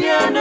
mañana.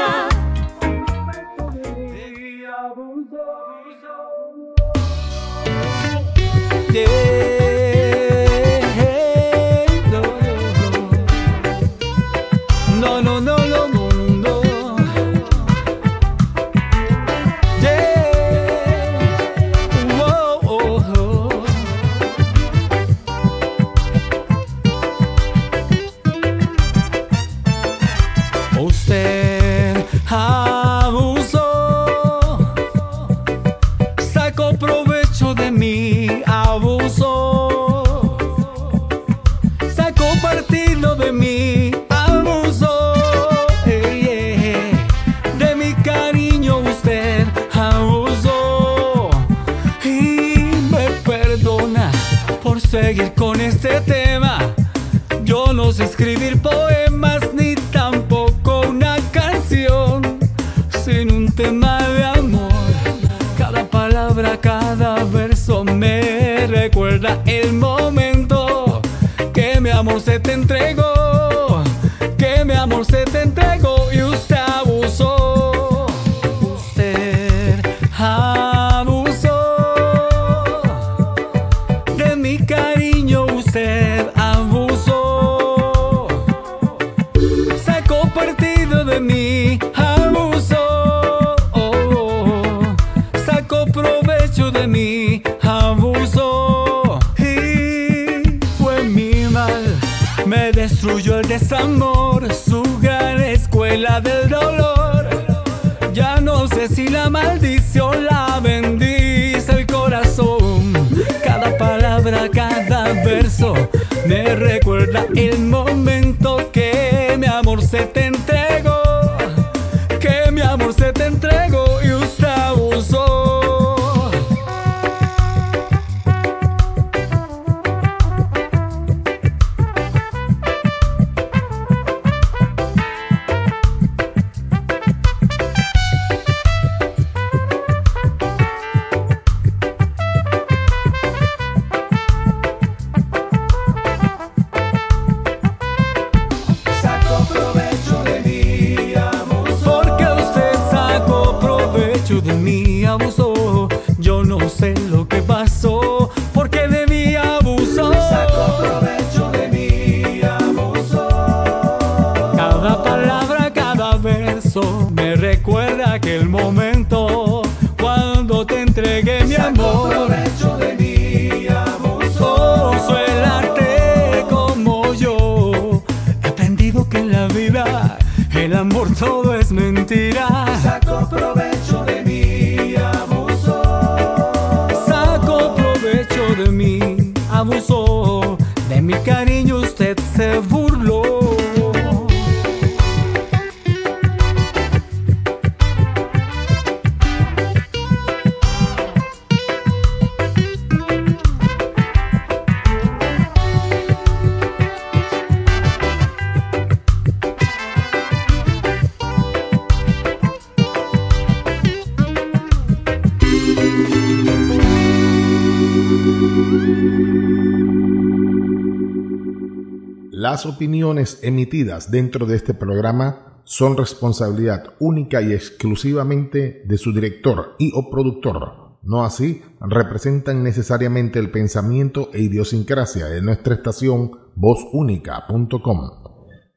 Las opiniones emitidas dentro de este programa son responsabilidad única y exclusivamente de su director y o productor. No así representan necesariamente el pensamiento e idiosincrasia de nuestra estación vozúnica.com.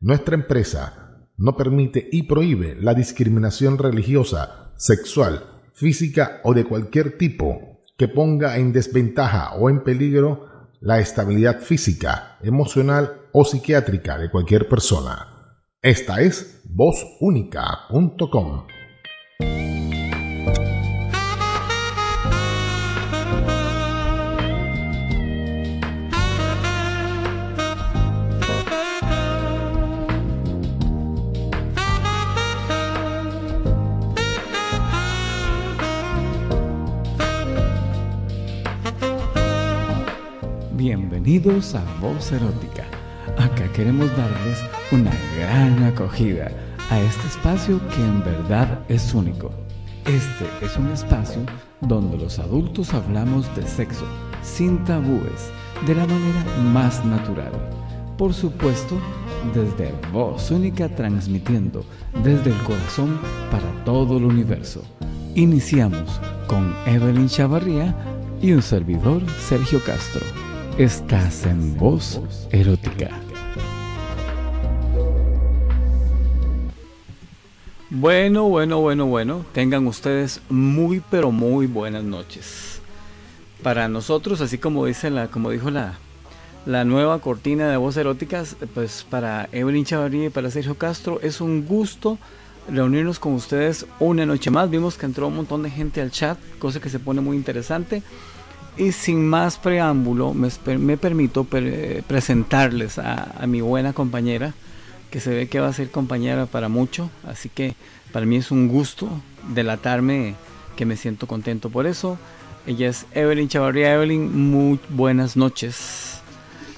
Nuestra empresa no permite y prohíbe la discriminación religiosa, sexual, física o de cualquier tipo que ponga en desventaja o en peligro la estabilidad física, emocional o psiquiátrica de cualquier persona. Esta es vozúnica.com. Bienvenidos a Voz Erótica. Acá queremos darles una gran acogida a este espacio que en verdad es único. Este es un espacio donde los adultos hablamos de sexo sin tabúes, de la manera más natural. Por supuesto, desde Voz Única transmitiendo desde el corazón para todo el universo. Iniciamos con Evelyn Chavarría y un servidor Sergio Castro. Estás en voz erótica. Bueno, bueno, bueno, bueno. Tengan ustedes muy, pero muy buenas noches. Para nosotros, así como dice la, como dijo la, la nueva cortina de voz eróticas, pues para Evelyn Chavarría y para Sergio Castro es un gusto reunirnos con ustedes una noche más. Vimos que entró un montón de gente al chat, cosa que se pone muy interesante. Y sin más preámbulo, me, permito presentarles a, a, mi buena compañera, que se ve que va a ser compañera para mucho. Así que para mí es un gusto delatarme que me siento contento por eso. Ella es Evelyn Chavarría. Evelyn, muy buenas noches.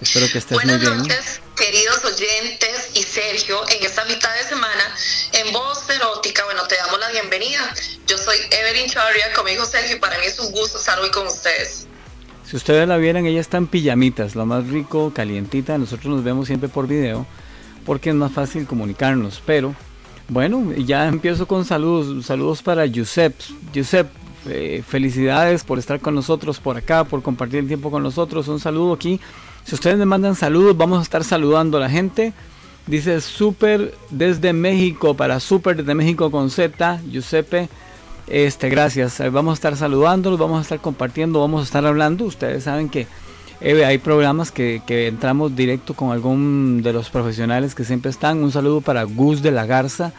Espero que estés Buenas muy bien. noches, queridos oyentes y Sergio, en esta mitad de semana en Voz Erótica, bueno, te damos la bienvenida. Yo soy Evelyn Chavarria, conmigo Sergio, y para mí es un gusto estar hoy con ustedes. Si ustedes la vieran, ella está en pijamitas, lo más rico, calientita. Nosotros nos vemos siempre por video porque es más fácil comunicarnos. Pero bueno, ya empiezo con saludos. Saludos para Giuseppe. Giuseppe, eh, felicidades por estar con nosotros por acá, por compartir el tiempo con nosotros. Un saludo aquí si ustedes me mandan saludos, vamos a estar saludando a la gente. Dice Super desde México, para Super desde México con Z, Giuseppe. Este, gracias. Vamos a estar saludándolos, vamos a estar compartiendo, vamos a estar hablando. Ustedes saben que eh, hay programas que, entramos directo con algún de los profesionales que siempre están. Un saludo para Gus de la Garza,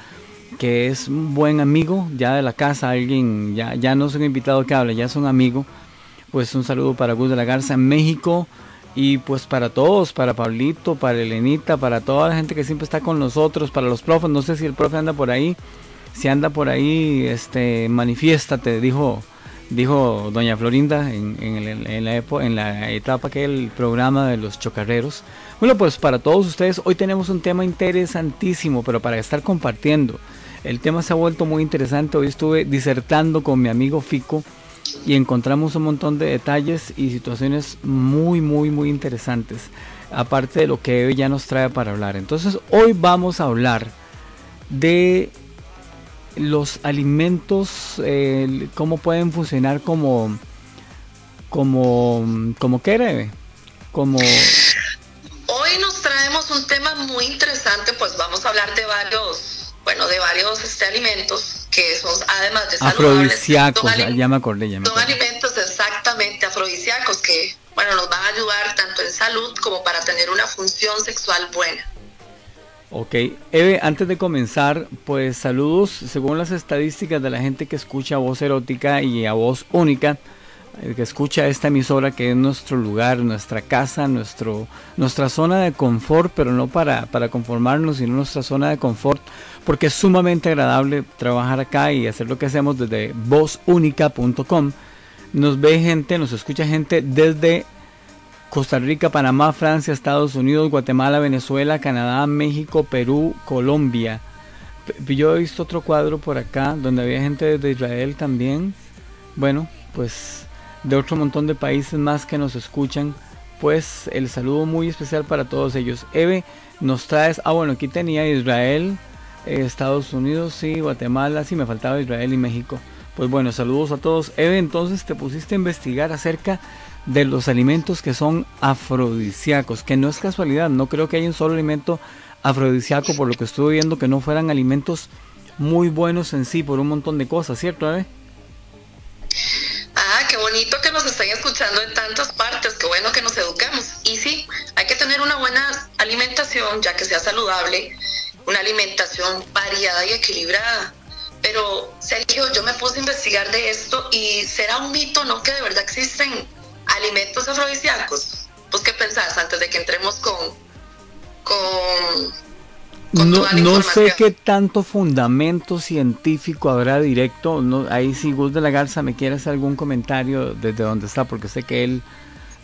que es un buen amigo ya de la casa. Alguien, ya, ya no es un invitado que hable, ya es un amigo. Pues un saludo para Gus de la Garza en México. Y pues para todos, para Pablito, para Elenita, para toda la gente que siempre está con nosotros, para los profes, no sé si el profe anda por ahí, si anda por ahí, este, manifiéstate, dijo, dijo doña Florinda en, la, en la etapa que el programa de los chocarreros. Bueno, pues para todos ustedes, hoy tenemos un tema interesantísimo, pero para estar compartiendo. El tema se ha vuelto muy interesante, hoy estuve disertando con mi amigo Fico y encontramos un montón de detalles y situaciones muy, muy, muy interesantes. Aparte de lo que hoy ya nos trae para hablar. Entonces, hoy vamos a hablar de los alimentos, eh, cómo pueden funcionar como, como, como qué como... Hoy nos traemos un tema muy interesante, pues vamos a hablar de varios, bueno, de varios este, alimentos que son además de afrodisíacos, ya me acordé, ya me Son alimentos exactamente afrodisíacos que, bueno, nos van a ayudar tanto en salud como para tener una función sexual buena. Ok, Eve, antes de comenzar, pues saludos, según las estadísticas de la gente que escucha voz erótica y a voz única, que escucha esta emisora que es nuestro lugar, nuestra casa, nuestro, nuestra zona de confort, pero no para, para conformarnos, sino nuestra zona de confort, porque es sumamente agradable trabajar acá y hacer lo que hacemos desde vozunica.com. Nos ve gente, nos escucha gente desde Costa Rica, Panamá, Francia, Estados Unidos, Guatemala, Venezuela, Canadá, México, Perú, Colombia. Yo he visto otro cuadro por acá donde había gente desde Israel también. Bueno, pues de otro montón de países más que nos escuchan. Pues el saludo muy especial para todos ellos. Eve, nos traes, ah bueno, aquí tenía Israel, eh, Estados Unidos, sí, Guatemala, sí, me faltaba Israel y México. Pues bueno, saludos a todos. Eve, entonces te pusiste a investigar acerca de los alimentos que son afrodisíacos, que no es casualidad, no creo que haya un solo alimento afrodisíaco, por lo que estuve viendo que no fueran alimentos muy buenos en sí, por un montón de cosas, ¿cierto, Eve? Ah, qué bonito que nos estén escuchando en tantas partes, qué bueno que nos educamos. Y sí, hay que tener una buena alimentación, ya que sea saludable, una alimentación variada y equilibrada. Pero, Sergio, yo me puse a investigar de esto y será un mito, ¿no? Que de verdad existen alimentos afrodisíacos. ¿Pues qué pensás antes de que entremos con, con no, no sé qué tanto fundamento científico habrá directo. No, ahí si Gus de la Garza me quiere hacer algún comentario desde donde está, porque sé que él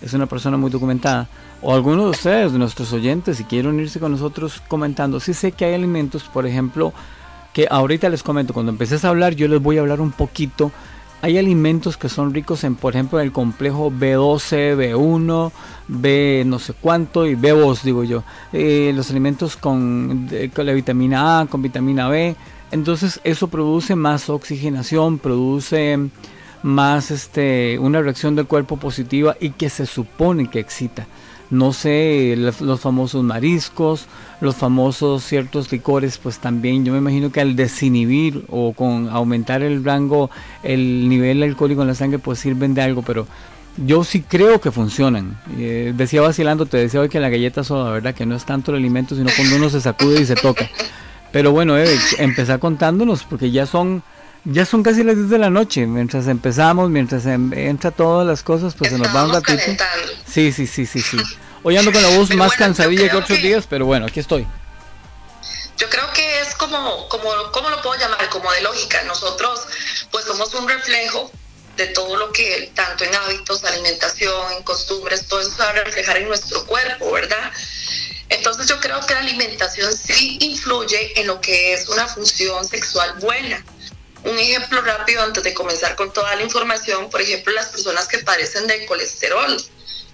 es una persona muy documentada. O alguno de ustedes, de nuestros oyentes, si quieren unirse con nosotros comentando. Sí sé que hay alimentos, por ejemplo, que ahorita les comento, cuando empecé a hablar, yo les voy a hablar un poquito hay alimentos que son ricos en, por ejemplo, el complejo B12, B1, B no sé cuánto y B2, digo yo. Eh, los alimentos con, con la vitamina A, con vitamina B. Entonces eso produce más oxigenación, produce más este, una reacción del cuerpo positiva y que se supone que excita no sé, los, famosos mariscos, los famosos ciertos licores, pues también yo me imagino que al desinhibir o con aumentar el rango, el nivel alcohólico en la sangre, pues sirven de algo, pero yo sí creo que funcionan. Eh, decía vacilando, te decía hoy que la galleta soda, ¿verdad? Que no es tanto el alimento, sino cuando uno se sacude y se toca. Pero bueno, eh, empezar contándonos, porque ya son ya son casi las 10 de la noche. Mientras empezamos, mientras em, entra todas las cosas, pues se nos va un ratito. Sí, sí, sí, sí, sí. Hoy ando con la voz más cansadilla que otros días, pero bueno, aquí estoy. Yo creo que es como, como, ¿cómo lo puedo llamar? Como de lógica. Nosotros, pues somos un reflejo de todo lo que, tanto en hábitos, alimentación, en costumbres, todo eso va a reflejar en nuestro cuerpo, ¿verdad? Entonces yo creo que la alimentación sí influye en lo que es una función sexual buena. Un ejemplo rápido antes de comenzar con toda la información, por ejemplo, las personas que padecen de colesterol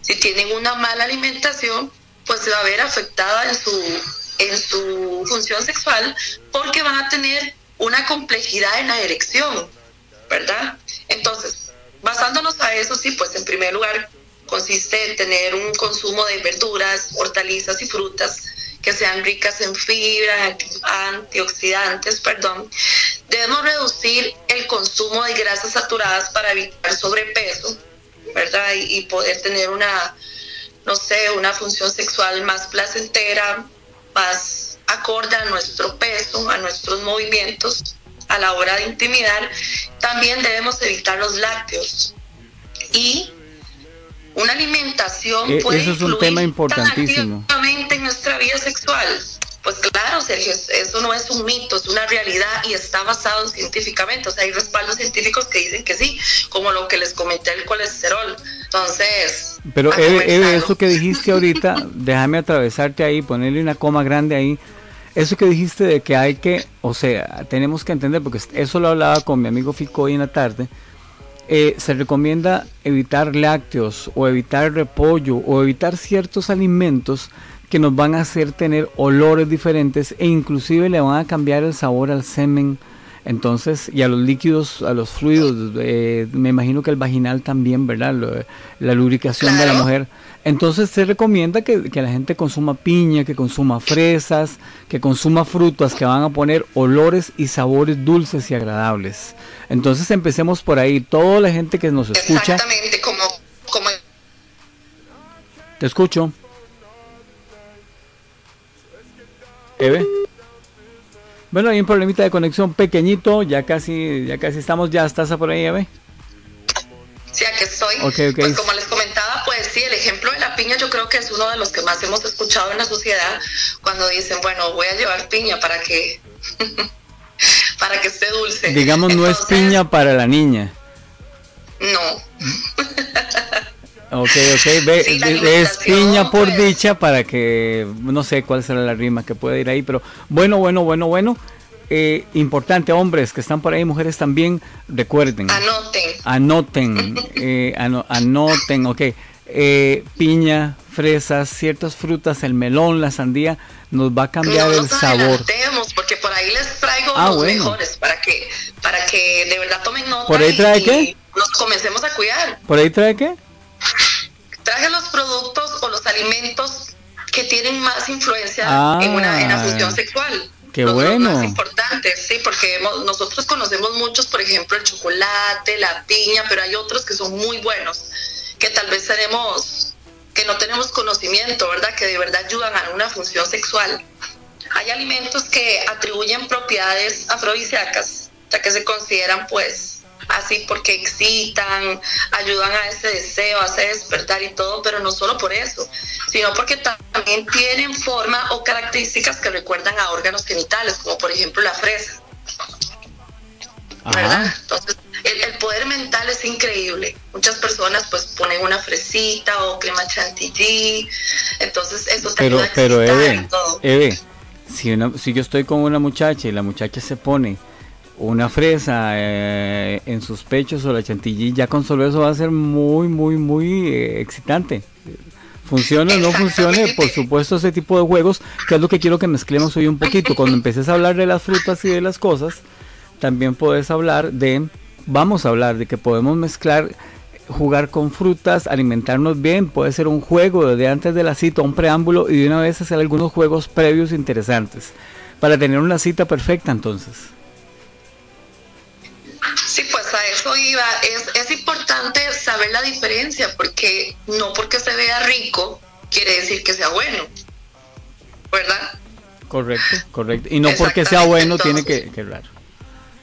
si tienen una mala alimentación, pues se va a ver afectada en su, en su función sexual porque van a tener una complejidad en la erección, ¿verdad? Entonces, basándonos a eso, sí, pues en primer lugar consiste en tener un consumo de verduras, hortalizas y frutas que sean ricas en fibra, antioxidantes, perdón. Debemos reducir el consumo de grasas saturadas para evitar sobrepeso ¿verdad? Y, poder tener una, no sé, una función sexual más placentera, más acorde a nuestro peso, a nuestros movimientos a la hora de intimidar. También debemos evitar los lácteos. Y una alimentación e, puede eso es un tema importantísimo. en nuestra vida sexual. Pues claro, Sergio, eso no es un mito, es una realidad y está basado científicamente. O sea, hay respaldos científicos que dicen que sí, como lo que les comenté el colesterol. Entonces. Pero, Eve, eso que dijiste ahorita, déjame atravesarte ahí, ponerle una coma grande ahí. Eso que dijiste de que hay que, o sea, tenemos que entender, porque eso lo hablaba con mi amigo Fico hoy en la tarde. Eh, se recomienda evitar lácteos o evitar repollo o evitar ciertos alimentos que nos van a hacer tener olores diferentes e inclusive le van a cambiar el sabor al semen. Entonces, y a los líquidos, a los fluidos, eh, me imagino que el vaginal también, ¿verdad? la lubricación de la mujer. Entonces se recomienda que, que, la gente consuma piña, que consuma fresas, que consuma frutas que van a poner olores y sabores dulces y agradables. Entonces empecemos por ahí. Toda la gente que nos escucha. Exactamente, como... como... Te escucho. Eve. Bueno, hay un problemita de conexión pequeñito, ya casi, ya casi estamos, ya estás por ahí, Eve. Sí, aquí estoy. Pues como les comentaba, pues sí, el ejemplo piña yo creo que es uno de los que más hemos escuchado en la sociedad cuando dicen, bueno, voy a llevar piña para que para que esté dulce. Digamos, no es piña para la niña. No. Ok, ok, Ve, es piña por pues. dicha para que, no sé cuál será la rima que puede ir ahí, pero bueno, bueno, bueno, bueno. Eh, importante, hombres que están por ahí, mujeres también, recuerden. Anoten. Anoten, eh, anoten, ok. Eh, piña, fresas, ciertas frutas, el melón, la sandía, nos va a cambiar el sabor. porque por ahí les traigo ah, los mejores para que, para que de verdad tomen nota. ¿Por ahí trae qué? Nos comencemos a cuidar. ¿Por ahí trae qué? traje los productos o los alimentos que tienen más influencia en, una, en la función sexual. Qué bueno. Los más importantes, sí, porque nosotros conocemos muchos, por ejemplo, el chocolate, la piña, pero hay otros que son muy buenos, que tal vez tenemos, que no tenemos conocimiento, ¿verdad? Que de verdad ayudan a una función sexual. Hay alimentos que atribuyen propiedades afrodisíacas, ya que se consideran, pues, así porque excitan, ayudan a ese deseo, a ese despertar y todo, pero no solo por eso, sino porque también tienen forma o características que recuerdan a órganos genitales, como por ejemplo la fresa. ¿Verdad? Entonces, el, poder mental es increíble. Muchas personas pues ponen una fresita o crema chantilly, entonces eso te pero, pero Eve, Eve, si, si yo estoy con una muchacha y la muchacha se pone una fresa eh, en sus pechos o la chantilly, ya con solo eso va a ser muy, muy, muy eh, excitante. Funcione o no funcione, por supuesto, ese tipo de juegos, que es lo que quiero que mezclemos hoy un poquito. Cuando empieces a hablar de las frutas y de las cosas, también puedes hablar de, vamos a hablar de que podemos mezclar, jugar con frutas, alimentarnos bien, puede ser un juego desde antes de la cita, un preámbulo y de una vez hacer algunos juegos previos interesantes, para tener una cita perfecta entonces. Sí, pues a eso iba. Es, es importante saber la diferencia, porque no porque se vea rico quiere decir que sea bueno, ¿verdad? Correcto, correcto. Y no porque sea bueno tiene que, que claro.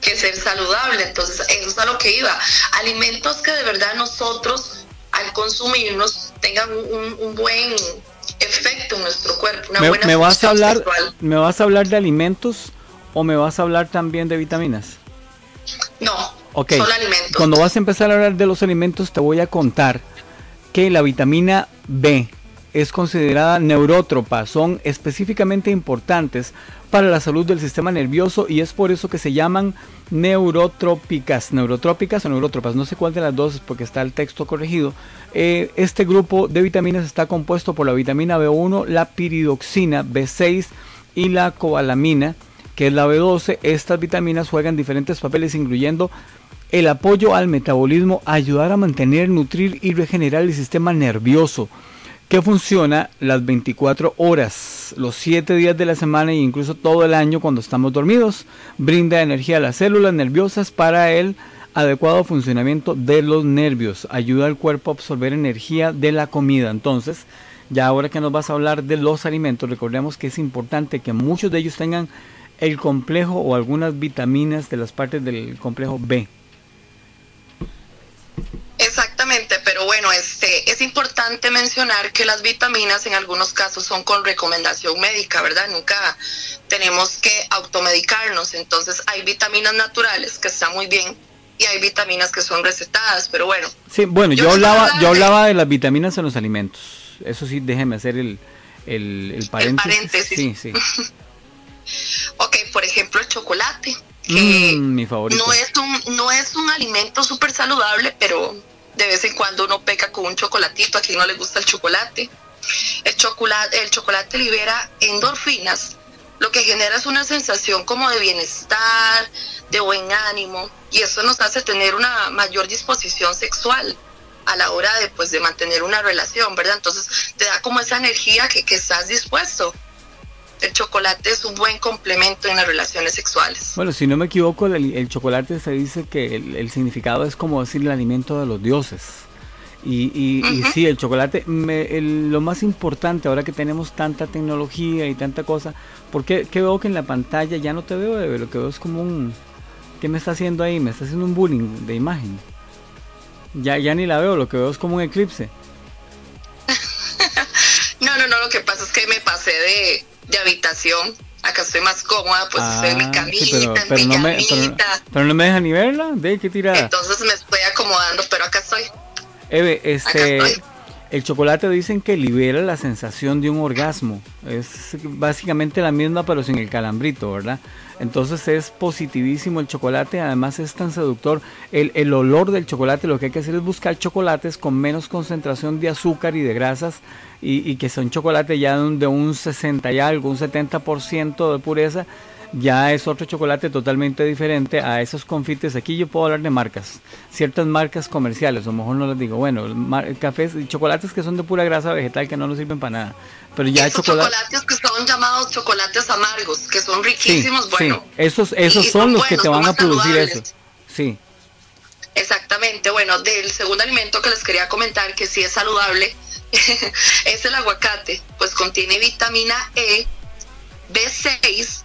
Que ser saludable. Entonces, eso es a lo que iba. Alimentos que de verdad nosotros, al consumirnos, tengan un, un buen efecto en nuestro cuerpo, una ¿Me, buena me vas a hablar, sexual. ¿Me vas a hablar de alimentos o me vas a hablar también de vitaminas? No, Ok, son alimentos. cuando vas a empezar a hablar de los alimentos te voy a contar que la vitamina B es considerada neurótropa, son específicamente importantes para la salud del sistema nervioso y es por eso que se llaman neurotrópicas, neurotrópicas o neurótropas, no sé cuál de las dos porque está el texto corregido. Eh, este grupo de vitaminas está compuesto por la vitamina B1, la piridoxina, B6 y la cobalamina, que es la B12. Estas vitaminas juegan diferentes papeles incluyendo el apoyo al metabolismo, ayudar a mantener, nutrir y regenerar el sistema nervioso que funciona las 24 horas, los 7 días de la semana e incluso todo el año cuando estamos dormidos. Brinda energía a las células nerviosas para el adecuado funcionamiento de los nervios. Ayuda al cuerpo a absorber energía de la comida. Entonces, ya ahora que nos vas a hablar de los alimentos, recordemos que es importante que muchos de ellos tengan el complejo o algunas vitaminas de las partes del complejo B. Exactamente, pero bueno, este es importante mencionar que las vitaminas en algunos casos son con recomendación médica, ¿verdad? Nunca tenemos que automedicarnos, entonces hay vitaminas naturales que están muy bien y hay vitaminas que son recetadas, pero bueno, Sí, bueno, yo, Yo hablaba, yo hablaba de las vitaminas en los alimentos. Eso sí, déjeme hacer el, el, el paréntesis. paréntesis. Sí, sí. ok, por ejemplo el chocolate, que Mm, mi favorito. no es un no es un alimento súper saludable, pero de vez en cuando uno peca con un chocolatito, a quien no le gusta el chocolate. El chocolate, el chocolate libera endorfinas, lo que genera es una sensación como de bienestar, de buen ánimo, y eso nos hace tener una mayor disposición sexual a la hora de, pues, de mantener una relación, ¿verdad? Entonces te da como esa energía que, que estás dispuesto. El chocolate es un buen complemento en las relaciones sexuales. Bueno, si no me equivoco, el, el chocolate se dice que el, el significado es como decir el alimento de los dioses. Y, y, y sí, el chocolate, me- el- lo más importante ahora que tenemos tanta tecnología y tanta cosa, porque qué veo que en la pantalla ya no te veo, Eve? lo que veo es como un... ¿Qué me está haciendo ahí? Me está haciendo un bullying de imagen. Ya, ya ni la veo, lo que veo es como un eclipse. No, no, no, lo que pasa es que me pasé de, de habitación. Acá estoy más cómoda, pues estoy en mi Ah, camita, sí, pero, en pero mi no me, pero, no me deja ni verla, de qué tirada. Entonces me estoy acomodando, pero acá estoy. Eve, este, estoy. el chocolate dicen que libera la sensación de un orgasmo. Es básicamente la misma, pero sin el calambrito, ¿verdad? Entonces es positivísimo el chocolate, además es tan seductor. El, el olor del chocolate, lo que hay que hacer es buscar chocolates con menos concentración de azúcar y de grasas y, que son chocolate ya de un, de un 60 y algo, un 70% de pureza. Ya es otro chocolate totalmente diferente a esos confites. Aquí yo puedo hablar de marcas, ciertas marcas comerciales, a lo mejor no les digo, bueno, cafés y chocolates que son de pura grasa vegetal que no nos sirven para nada. Pero ya Esos chocolate. chocolates que son llamados chocolates amargos, que son Sí, riquísimos, bueno. sí, esos, esos son son los que te van a producir saludables. eso. Sí, Exactamente, bueno, del segundo alimento que les quería comentar que sí es saludable es el aguacate, pues contiene vitamina E, B6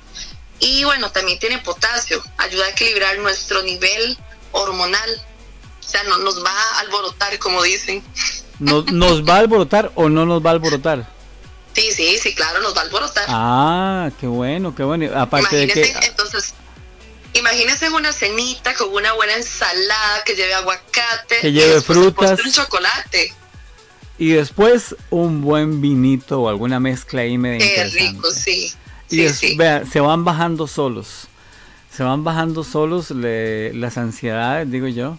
y bueno, también tiene potasio, ayuda a equilibrar nuestro nivel hormonal, o sea, no nos va a alborotar como dicen. ¿Nos, ¿Nos va a alborotar o no nos va a alborotar? Sí, sí, sí, claro, nos va a alborotar. Ah, qué bueno, qué bueno. Aparte de Imagínense, que... entonces, imagínense una cenita con una buena ensalada que lleve aguacate, Que lleve de frutas. un chocolate. Y después un buen vinito o alguna mezcla ahí medio Qué rico, sí. Y Sí, es- sí. vea, se van bajando solos. se van bajando solos le- las ansiedades, digo yo.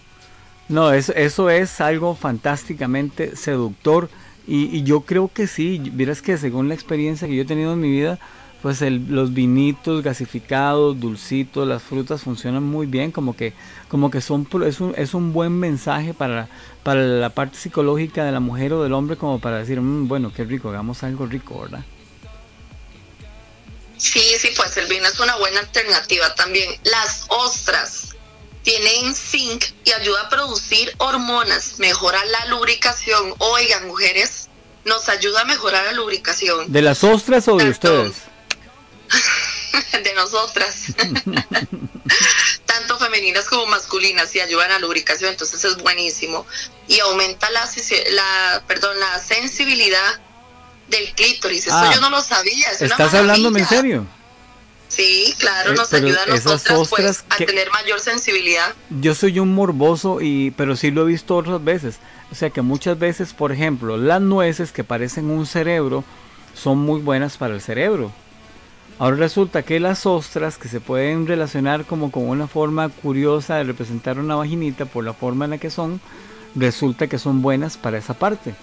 No, eso, eso es algo fantásticamente seductor y, y yo creo que sí, miras que según la experiencia que yo he tenido en mi vida, pues el- los vinitos gasificados, dulcitos, las frutas funcionan muy bien, como que, como que son, es un, es un buen mensaje para, para la parte psicológica de la mujer o del hombre, como para decir, "Mm, bueno, qué rico, hagamos algo rico, ¿verdad? Sí, sí, pues el vino es una buena alternativa también. Las ostras tienen zinc y ayuda a producir hormonas, mejora la lubricación. Oigan, mujeres, nos ayuda a mejorar la lubricación ¿De las ostras o de Tanto. ustedes? de nosotras. Tanto femeninas como masculinas y ayudan a la lubricación, entonces es buenísimo. Y aumenta la, la, perdón, la sensibilidad del clítoris. Eso Ah, yo no lo sabía. Es ¿Estás hablándome en serio? Sí, claro, Eh, nos ayuda a pues, a tener mayor sensibilidad. Yo soy un morboso y pero sí lo he visto otras veces. O sea que muchas veces, por ejemplo, las nueces que parecen un cerebro son muy buenas para el cerebro. Ahora resulta que las ostras que se pueden relacionar como con una forma curiosa de representar una vaginita por la forma en la que son, resulta que son buenas para esa parte.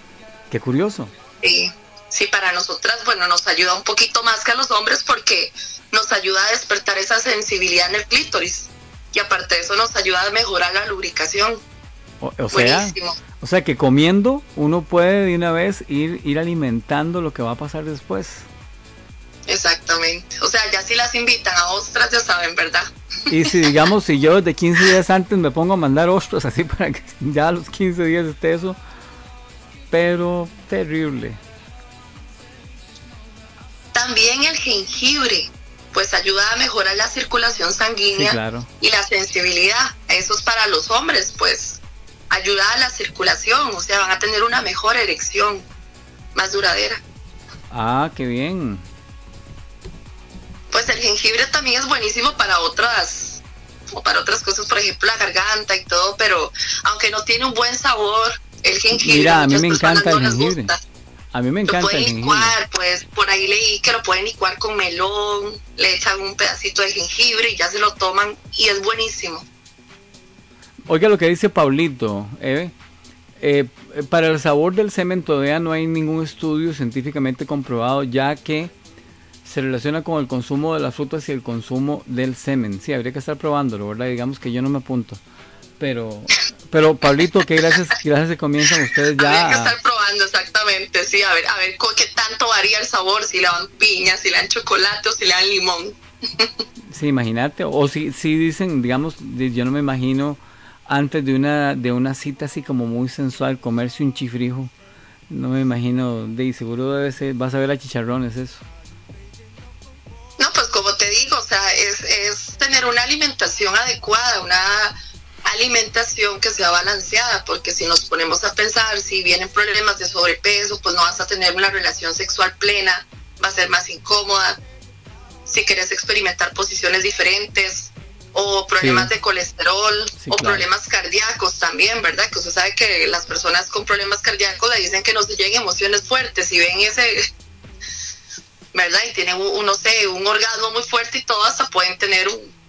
Qué curioso. Sí, sí, para nosotras, bueno, nos ayuda un poquito más que a los hombres porque nos ayuda a despertar esa sensibilidad en el clítoris. Y aparte de eso nos ayuda a mejorar la lubricación. O, o sea, Buenísimo. o sea que comiendo uno puede de una vez ir, ir alimentando lo que va a pasar después. Exactamente. O sea, ya si las invitan a ostras, ya saben, ¿verdad? Y si digamos, si yo desde 15 días antes me pongo a mandar ostras así para que ya a los 15 días esté eso, pero terrible. También el jengibre, pues ayuda a mejorar la circulación Sí, sanguínea claro. y la sensibilidad. Eso es para los hombres, pues ayuda a la circulación, o sea, van a tener una mejor erección, más duradera. Ah, qué bien. Pues el jengibre también es buenísimo para otras o para otras cosas, por ejemplo, la garganta y todo, pero aunque no tiene un buen sabor, el jengibre Mira, a mí me encanta no el jengibre. gusta. A mí me Lo encanta el pueden jengibre. licuar, pues por ahí leí que lo pueden licuar con melón, le echan un pedacito de jengibre y ya se lo toman y es buenísimo. Oiga lo que dice Paulito, Eve. Eh, para el sabor del semen todavía no hay ningún estudio científicamente comprobado, ya que se relaciona con el consumo de las frutas y el consumo del semen. Sí, habría que estar probándolo, ¿verdad? Digamos que yo no me apunto. Pero, pero Pablito, que gracias, gracias que comienzan ustedes que ya. a- estar probando exactamente, sí, a ver, a ver qué tanto varía el sabor, si le dan piña, si le dan chocolate o si le dan limón. Sí, imagínate. O si, si dicen, digamos, yo no me imagino antes de una, de una cita así como muy sensual, comerse un chifrijo. No me imagino, de seguro debe ser, vas a ver a chicharrones eso. No, pues como te digo, o sea, es, es tener una alimentación adecuada, una alimentación que sea balanceada, porque si nos ponemos a pensar, si vienen problemas de sobrepeso, pues no vas a tener una relación sexual plena, va a ser más incómoda. Si quieres experimentar posiciones diferentes o problemas Sí. de colesterol Sí, o claro. problemas cardíacos también, ¿verdad? Que usted sabe que las personas con problemas cardíacos le dicen que no se lleguen emociones fuertes y ven ese ¿verdad? Y tienen, un, no sé, un orgasmo muy fuerte y todo, hasta pueden tener un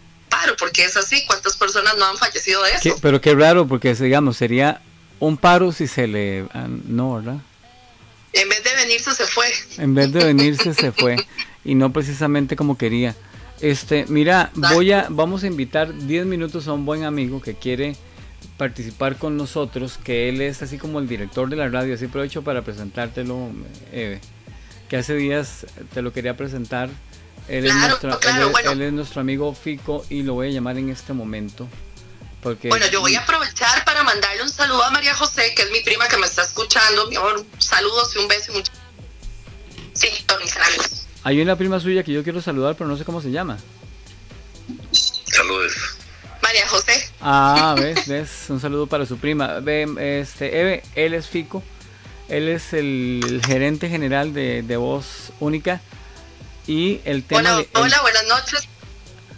paro, porque es así. ¿Cuántas personas no han fallecido de Qué- eso? pero qué raro, porque digamos, sería un paro si se le... ah, No, ¿verdad? En vez de venirse, se fue. En vez de venirse se fue y no precisamente como quería. Este, mira, voy a vamos a invitar 10 minutos a un buen amigo que quiere participar con nosotros, que él es así como el director de la radio, así aprovecho para presentártelo, Eve, que hace días te lo quería presentar. Él, es, nuestro, claro, él es- bueno. él es nuestro amigo Fico y lo voy a llamar en este momento. Porque Bueno, yo voy a aprovechar para mandarle un saludo a María José, que es mi prima que me está escuchando. Mi amor, saludos y un beso y mucho. Sí, sintonizarlos. hay una prima suya que yo quiero saludar, pero no sé cómo se llama. Saludos. María José, Ah, ves, ves, un saludo para su prima. Ve, este, Eve, él es Fico, él es el, el gerente general de, de Voz Única y el tema hola, de- el- hola, buenas noches.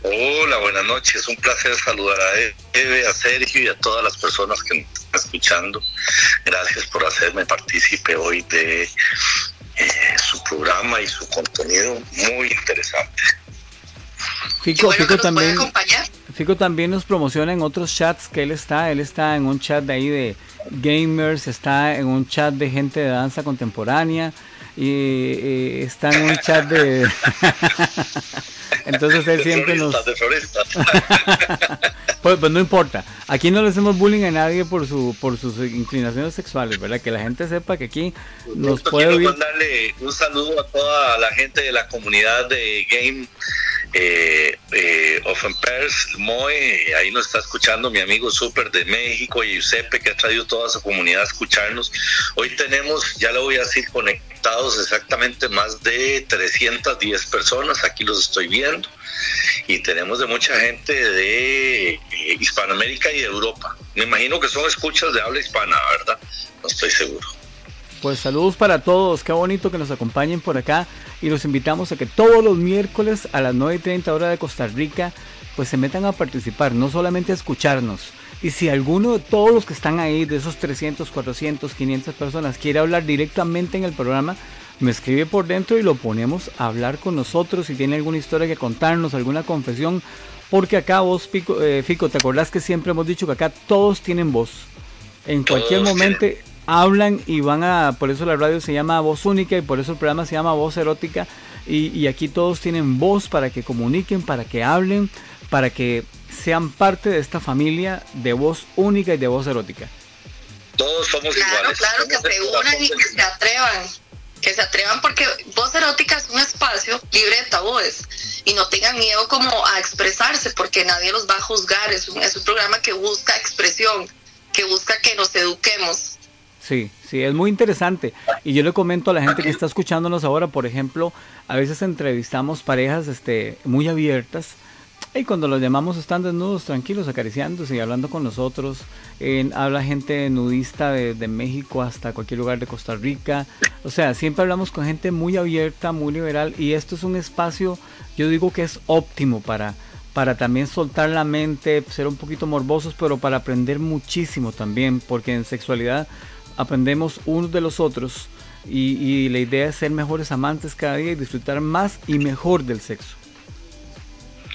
Hola, buenas noches. Un placer saludar a Eve, a Sergio y a todas las personas que nos están escuchando. Gracias por hacerme partícipe hoy de eh, su programa y su contenido muy interesante. Fico, bueno Fico también, acompañar. Fico también nos promociona en otros chats que él está. Él está en un chat de ahí de gamers, está en un chat de gente de danza contemporánea y, y está en un chat de... Entonces él siempre nos... de floristas. Pues, pues no importa. Aquí no le hacemos bullying a nadie por su por sus inclinaciones sexuales, ¿verdad? Que la gente sepa que aquí nos puede quiero mandarle un saludo a toda la gente de la comunidad de Game eh, eh, Moe, ahí nos está escuchando mi amigo Super de México y Giuseppe que ha traído toda su comunidad a escucharnos. Hoy tenemos, ya lo voy a decir, conectados exactamente más de 310 personas, aquí los estoy viendo, y tenemos de mucha gente de eh, Hispanoamérica y de Europa. Me imagino que son escuchas de habla hispana, ¿verdad? No estoy seguro. Pues saludos para todos, qué bonito que nos acompañen por acá y los invitamos a que todos los miércoles a las 9.30 hora de Costa Rica pues se metan a participar, no solamente a escucharnos. Y si alguno de todos los que están ahí, de esos 300, 400, 500 personas, quiere hablar directamente en el programa, me escribe por dentro y lo ponemos a hablar con nosotros. Si tiene alguna historia que contarnos, alguna confesión, porque acá vos, Pico, eh, Fico, ¿te acordás que siempre hemos dicho que acá todos tienen voz? En cualquier momento. Hablan y van a, por eso la radio se llama Voz Única y por eso el programa se llama Voz Erótica y, y aquí todos tienen voz para que comuniquen, para que hablen, para que sean parte de esta familia de voz única y de voz erótica. Todos somos Claro, iguales. claro, que se unan y que se atrevan. Que se atrevan porque Voz Erótica es un espacio libre de tabúes y no tengan miedo como a expresarse porque nadie los va a juzgar. Es un, es un programa que busca expresión, que busca que nos eduquemos. Sí, sí, es muy interesante. Y yo le comento a la gente que está escuchándonos ahora, por ejemplo, a veces entrevistamos parejas este, muy abiertas y cuando los llamamos están desnudos, tranquilos, acariciándose y hablando con nosotros. Habla gente nudista de, de México hasta cualquier lugar de Costa Rica. O sea, siempre hablamos con gente muy abierta, muy liberal y esto es un espacio, yo digo que es óptimo para, para también soltar la mente, ser un poquito morbosos, pero para aprender muchísimo también, porque en sexualidad aprendemos unos de los otros y, y la idea es ser mejores amantes cada día y disfrutar más y mejor del sexo.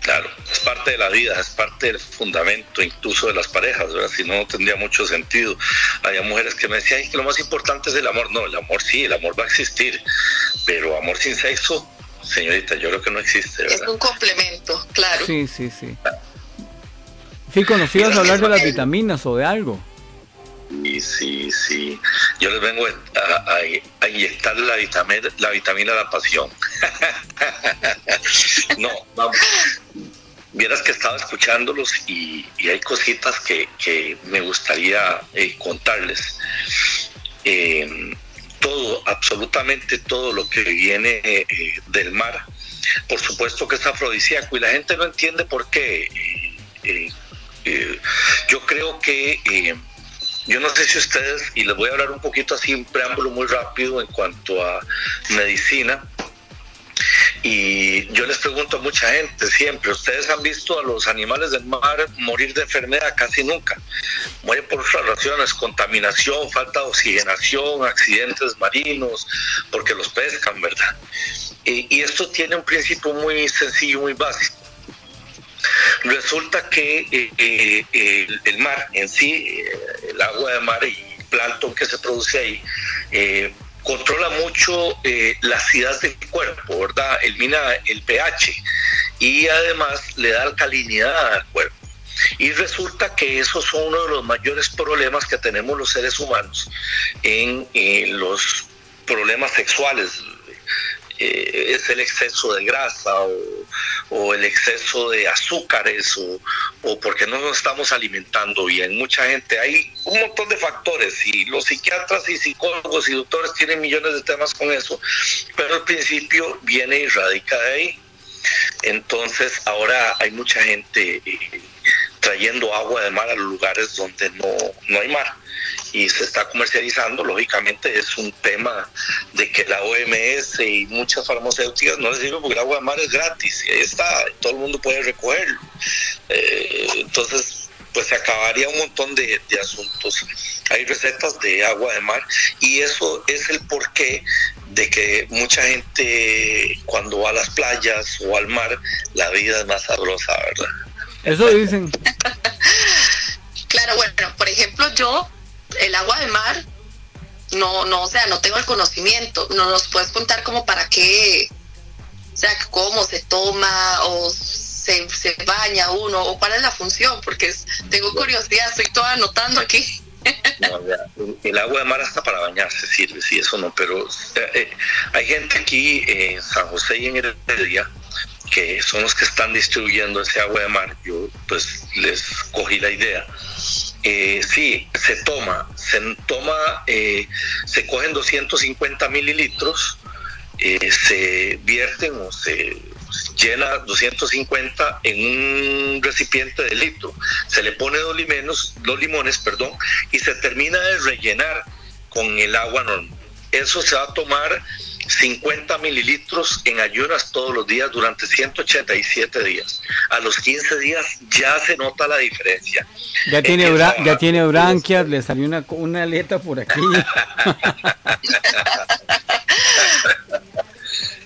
Claro, es parte de la vida, es parte del fundamento incluso de las parejas, ¿verdad? Si no, no tendría mucho sentido. Había mujeres que me decían "Ay, que lo más importante es el amor. No, el amor sí, el amor va a existir, pero amor sin sexo, señorita, yo creo que no existe, Es un complemento, claro. Sí, sí, sí. Fico, ¿nos ibas a hablar de las vitaminas o de algo? Sí, sí, sí. Yo les vengo a, a- a inyectar la vitamina, la vitamina de la pasión. no, vamos. Vieras que estaba escuchándolos y, y hay cositas que, que me gustaría eh, contarles. Eh, todo, absolutamente todo lo que viene eh, del mar, por supuesto que es afrodisíaco y la gente no entiende por qué. Eh, yo creo que eh, yo no sé si ustedes, y les voy a hablar un poquito así, un preámbulo muy rápido en cuanto a medicina. Y yo les pregunto a mucha gente siempre, ¿ustedes han visto a los animales del mar morir de enfermedad? Casi nunca. Mueren por otras razones, contaminación, falta de oxigenación, accidentes marinos, porque los pescan, ¿verdad? Y, y esto tiene un principio muy sencillo, muy básico. Resulta que eh, eh, el, mar en sí, eh, el agua de mar y el plancton que se produce ahí, controla mucho la acidez del cuerpo, ¿verdad? Elimina el pH y además le da alcalinidad al cuerpo. Y resulta que esos son uno de los mayores problemas que tenemos los seres humanos en los problemas sexuales. Es el exceso de grasa o, o el exceso de azúcares o, o, porque no nos estamos alimentando bien. Mucha gente, hay un montón de factores y los psiquiatras y psicólogos y doctores tienen millones de temas con eso, pero al principio viene y radica de ahí. Entonces ahora hay mucha gente eh, trayendo agua de mar a los lugares donde no, no hay mar y se está comercializando, lógicamente es un tema de que la OMS y muchas farmacéuticas no les sirve porque el agua de mar es gratis y ahí está, todo el mundo puede recogerlo. Eh, entonces, pues se acabaría un montón de, de, asuntos. Hay recetas de agua de mar y eso es el porqué de que mucha gente cuando va a las playas o al mar, la vida es más sabrosa, ¿verdad? Eso dicen. Claro, bueno, por ejemplo, yo, el agua de mar, no, no, o sea, no tengo el conocimiento. No nos puedes contar como para qué, o sea, cómo se toma o se, se baña uno o cuál es la función, porque es- tengo curiosidad, estoy toda anotando aquí. No, el- agua de mar hasta para bañarse sirve, sí, eso no, pero eh, eh, hay gente aquí en San José y en Heredia que son los que están distribuyendo ese agua de mar. Yo pues les cogí la idea. Eh, sí, se toma, se toma, eh, se cogen 250 mililitros, eh, se vierten o se llena 250 en un recipiente de litro, se le pone dos limones, dos limones, perdón, y se termina de rellenar con el agua normal. Eso se va a tomar 50 mililitros en ayunas todos los días durante 187 días. A los 15 días ya se nota la diferencia. Ya tiene, bra- ya tiene branquias, le salió una, una aleta por aquí.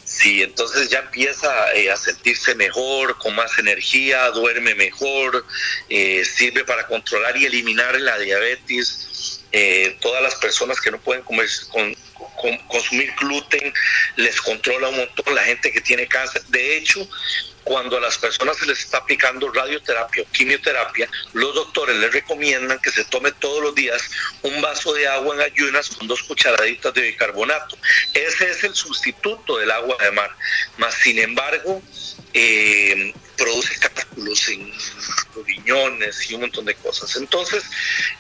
Sí, entonces ya empieza eh, a sentirse mejor, con más energía, duerme mejor, eh, sirve para controlar y eliminar la diabetes. Eh, todas las personas que no pueden comer, con- con- consumir gluten les controla un montón. La gente que tiene cáncer, de hecho, cuando a las personas se les está aplicando radioterapia o quimioterapia, los doctores les recomiendan que se tome todos los días un vaso de agua en ayunas con dos cucharaditas de bicarbonato. Ese es el sustituto del agua de mar. Más sin embargo, eh, produce cálculos en los riñones y un montón de cosas. Entonces,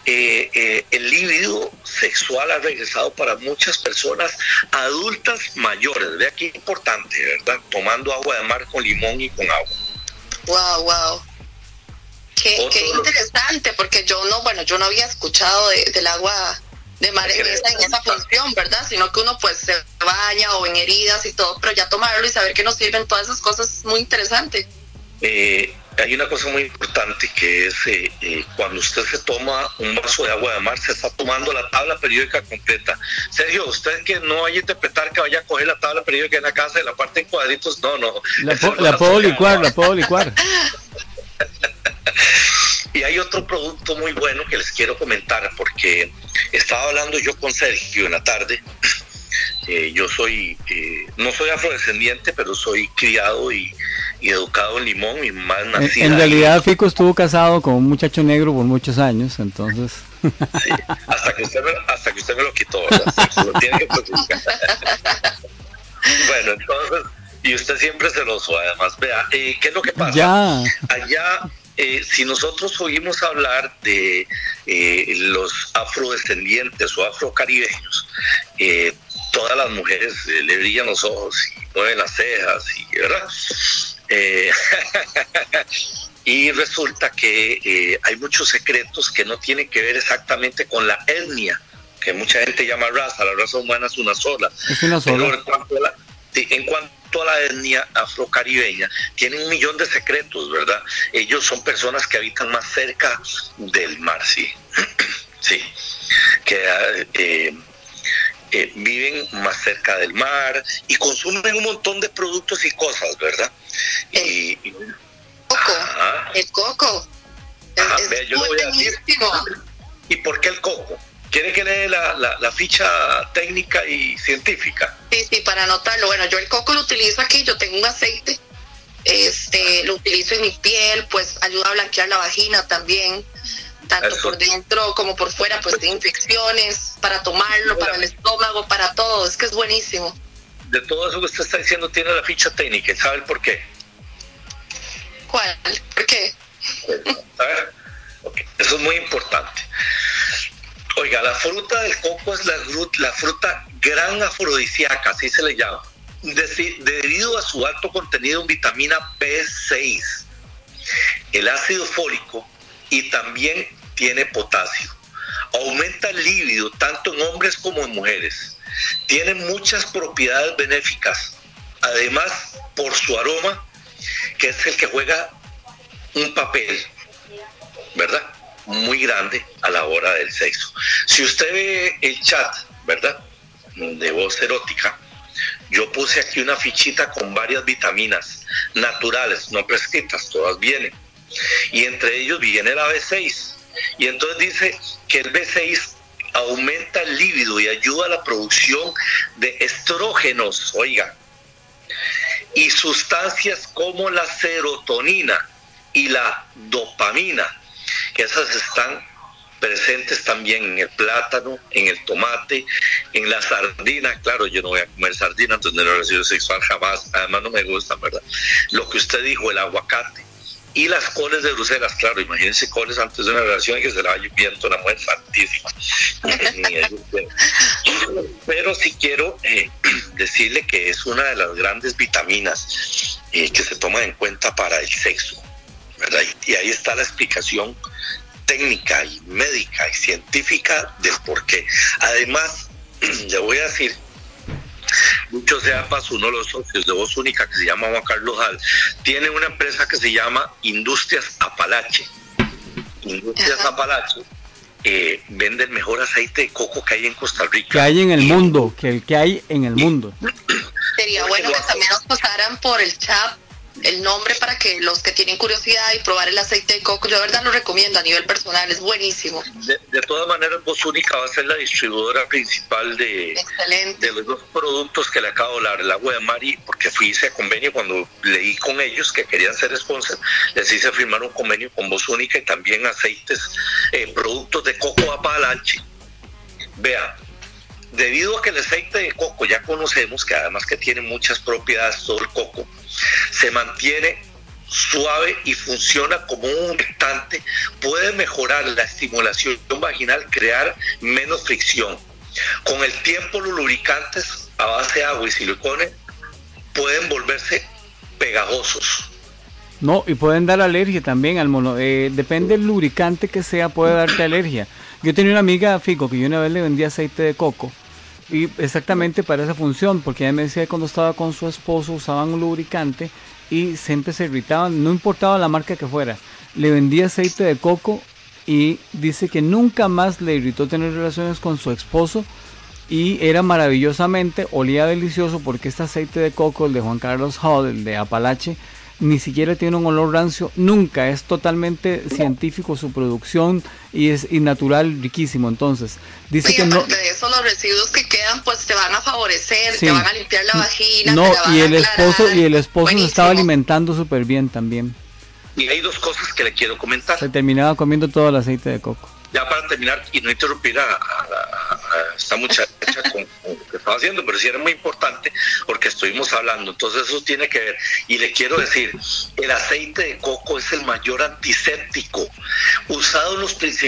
eh, eh, el líbido sexual ha regresado para muchas personas adultas mayores. Vea qué importante, ¿verdad? Tomando agua de mar con limón y con agua. Wow, wow. Qué, Otro qué interesante, porque yo no, bueno, yo no había escuchado de- del agua de mar en esa, en esa función, ¿verdad? Sino que uno pues se baña o en heridas y todo, pero ya tomarlo y saber que nos sirven todas esas cosas es muy interesante. Eh, hay una cosa muy importante que es eh, eh, cuando usted se toma un vaso de agua de mar, se está tomando la tabla periódica completa. Sergio, usted que no vaya a interpretar que vaya a coger la tabla periódica en la casa y la parte en cuadritos, no, no. La, po- puedo de licuar, la puedo licuar. Y hay otro producto muy bueno que les quiero comentar porque estaba hablando yo con Sergio en la tarde. Eh, yo soy, eh, no soy afrodescendiente, pero soy criado y, y educado en Limón. Mi mamá En, nacida en ahí. realidad Fico estuvo casado con un muchacho negro por muchos años, entonces... Sí, hasta que usted me, hasta que usted me lo quitó, ¿verdad? Se lo tiene que especificar. bueno, entonces, y usted siempre celoso, además, vea, eh, ¿qué es lo que pasa? Ya. Allá, eh, si nosotros oímos hablar de eh, los afrodescendientes o afrocaribeños, eh, todas las mujeres eh, le brillan los ojos y mueven las cejas, y, ¿verdad? Eh, y resulta que eh, hay muchos secretos que no tienen que ver exactamente con la etnia, que mucha gente llama raza, la raza humana es una sola. Es una Pero sola. en cuanto a la, sí, en cuanto a la etnia afrocaribeña, tienen un millón de secretos, ¿verdad? Ellos son personas que habitan más cerca del mar, sí. sí. Que eh, eh, viven más cerca del mar y consumen un montón de productos y cosas, ¿verdad? Y, y- Coco, Ajá. el coco. Es, Ajá, es vea, yo le voy a decir. ¿Y por qué el coco? ¿Quiere que le dé la, la- la ficha técnica y científica? Sí, sí, para anotarlo. Bueno, yo el coco lo utilizo aquí, yo tengo un aceite, este, lo utilizo en mi piel, pues ayuda a blanquear la vagina también, tanto Eso. por dentro como por fuera, pues de infecciones, para tomarlo, para el estómago, para todo, es que es buenísimo. De todo eso que usted está diciendo tiene la ficha técnica, ¿y ¿sabe el por qué? ¿Cuál? ¿Por qué? ¿Sabe? Ok, Eso es muy importante. Oiga, la fruta del coco es la, fruta gran afrodisíaca, así se le llama, debido a su alto contenido en vitamina B6, el ácido fólico y también tiene potasio. Aumenta el líbido tanto en hombres como en mujeres. Tiene muchas propiedades benéficas. Además, por su aroma, que es el que juega un papel, ¿verdad? Muy grande a la hora del sexo. Si usted ve el chat, ¿verdad? De voz erótica, yo puse aquí una fichita con varias vitaminas naturales, no prescritas, todas vienen. Y entre ellos viene la B6. Y entonces dice que el B6 aumenta el líbido y ayuda a la producción de estrógenos, oiga, y sustancias como la serotonina y la dopamina, que esas están presentes también en el plátano, en el tomate, en la sardina. Claro, yo no voy a comer sardina antes de relación sexual jamás, además no me gusta, ¿verdad? Lo que usted dijo, el aguacate. Y las coles de Bruselas, claro, imagínense coles antes de una relación que se la vaya viento una mujer santísima. Pero sí quiero eh, decirle que es una de las grandes vitaminas eh, que se toman en cuenta para el sexo. Y ahí está la explicación técnica y médica y científica del por qué. Además, le voy a decir, mucho sea paso, uno de los socios de Voz Única, que se llama Juan Carlos Hall, tiene una empresa que se llama Industrias Apalache. Industrias Apalache eh, vende el mejor aceite de coco que hay en Costa Rica. Que hay en el mundo, que el que hay en el mundo. Sería bueno que también nos pasaran por el chat el nombre para que los que tienen curiosidad y probar el aceite de coco, yo de verdad lo recomiendo a nivel personal, es buenísimo. De, todas maneras, Voz Única va a ser la distribuidora principal de, de los dos productos que le acabo de hablar, el agua de Mari, porque fui hice convenio cuando leí con ellos que querían ser sponsor, les hice firmar un convenio con Voz Única y también aceites, eh, productos de coco apalache. Vea, debido a que el aceite de coco ya conocemos que además que tiene muchas propiedades todo el coco, se mantiene suave y funciona como un humectante, puede mejorar la estimulación vaginal, crear menos fricción. Con el tiempo los lubricantes a base de agua y silicone pueden volverse pegajosos. No, y pueden dar alergia también al mono. Eh, depende del lubricante que sea, puede darte alergia. Yo tenía una amiga, Fico, que yo una vez le vendía aceite de coco y exactamente para esa función, porque ella me decía que cuando estaba con su esposo usaban un lubricante y siempre se irritaban, no importaba la marca que fuera. Le vendía aceite de coco y dice que nunca más le irritó tener relaciones con su esposo y era maravillosamente, olía delicioso porque este aceite de coco, el de Juan Carlos Hall, el de Apalache, ni siquiera tiene un olor rancio, nunca, es totalmente científico su producción y es natural, riquísimo. Entonces, dice que no. De eso, los residuos que quedan, pues te van a favorecer, te van a limpiar la vagina. No, y el esposo, y el esposo se estaba alimentando súper bien también. Y hay dos cosas que le quiero comentar. Se terminaba comiendo todo el aceite de coco. Ya para terminar y no interrumpir a, esta muchacha con, estaba haciendo, pero sí era muy importante porque estuvimos hablando. Entonces eso tiene que ver. Y le quiero decir, el aceite de coco es el mayor antiséptico usado en los principales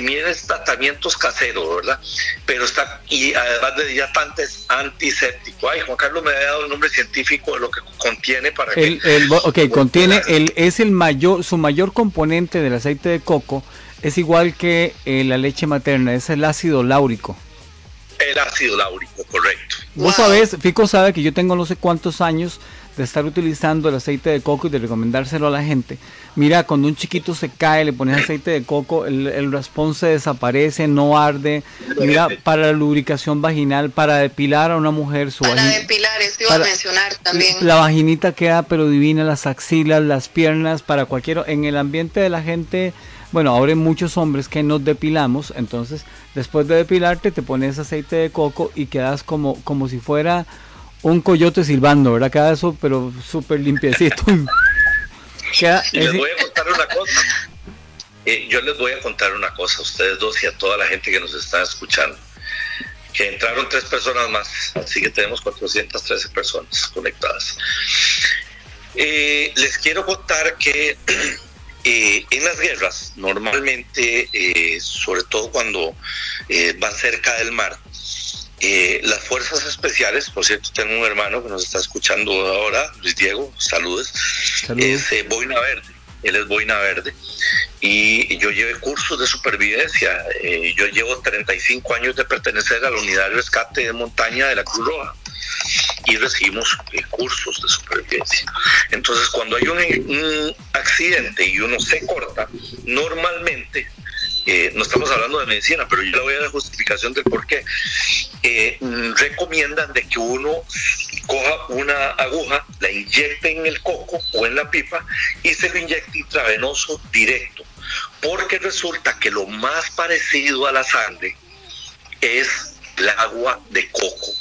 tratamientos caseros, ¿verdad? Pero está, y además de dilatante es antiséptico. Ay, Juan Carlos me ha dado el nombre científico de lo que contiene para el, que... El, ok, contiene, el, es el mayor, su mayor componente del aceite de coco es igual que eh, la leche materna, es el ácido láurico. El ácido láurico, correcto. Vos sabés, Fico sabe que yo tengo no sé cuántos años de estar utilizando el aceite de coco y de recomendárselo a la gente. Mira, cuando un chiquito se cae, le pones aceite de coco, el, el raspón se desaparece, no arde. Mira, para la lubricación vaginal, para depilar a una mujer su Para depilar, eso iba a mencionar también. La vaginita queda pero divina, las axilas, las piernas, para cualquier... En el ambiente de la gente bueno, ahora hay muchos hombres que nos depilamos, entonces después de depilarte te pones aceite de coco y quedas como, como si fuera un coyote silbando, ¿verdad? Queda eso, pero súper limpiecito. les voy a contar una cosa. Eh, yo les voy a contar una cosa a ustedes dos y a toda la gente que nos está escuchando. Que entraron tres personas más, así que tenemos 413 personas conectadas. Eh, les quiero contar que Eh, en las guerras, normalmente, eh, sobre todo cuando eh, van cerca del mar, las fuerzas especiales, por cierto, tengo un hermano que nos está escuchando ahora, Luis Diego, saludos, es Boina Verde, él es Boina Verde, y yo llevé cursos de supervivencia, yo llevo 35 años de pertenecer a la unidad de rescate de montaña de la Cruz Roja y recibimos eh, cursos de supervivencia. Entonces, cuando hay un, accidente y uno se corta, normalmente eh, no estamos hablando de medicina, pero yo le voy a dar justificación del por qué. Eh, recomiendan de que uno coja una aguja, la inyecte en el coco o en la pipa y se lo inyecte intravenoso directo. Porque resulta que lo más parecido a la sangre es el agua de coco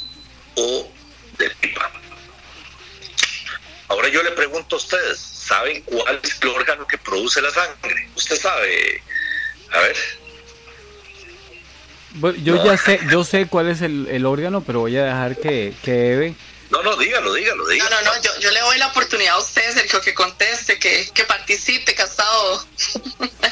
o de pipa. Ahora yo le pregunto a ustedes, ¿saben cuál es el órgano que produce la sangre? Usted sabe, a ver. Yo ya sé, yo sé cuál es el, órgano, pero voy a dejar que, que Eve no, no, dígalo, dígalo, dígalo. No, no, no, yo, yo le doy la oportunidad a usted, Sergio, que conteste, que, que participe,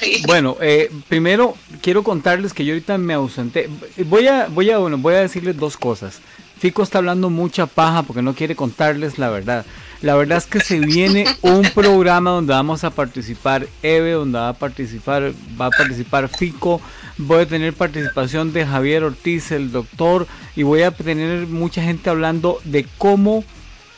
ahí. Bueno, eh, primero quiero contarles que yo ahorita me ausenté. Voy a, voy a, bueno, voy a decirles dos cosas. Fico está hablando mucha paja porque no quiere contarles la verdad. La verdad es que se viene un programa donde vamos a participar Eve, donde va a participar, va a participar Fico, voy a tener participación de Javier Ortiz, el doctor, y voy a tener mucha gente hablando de cómo,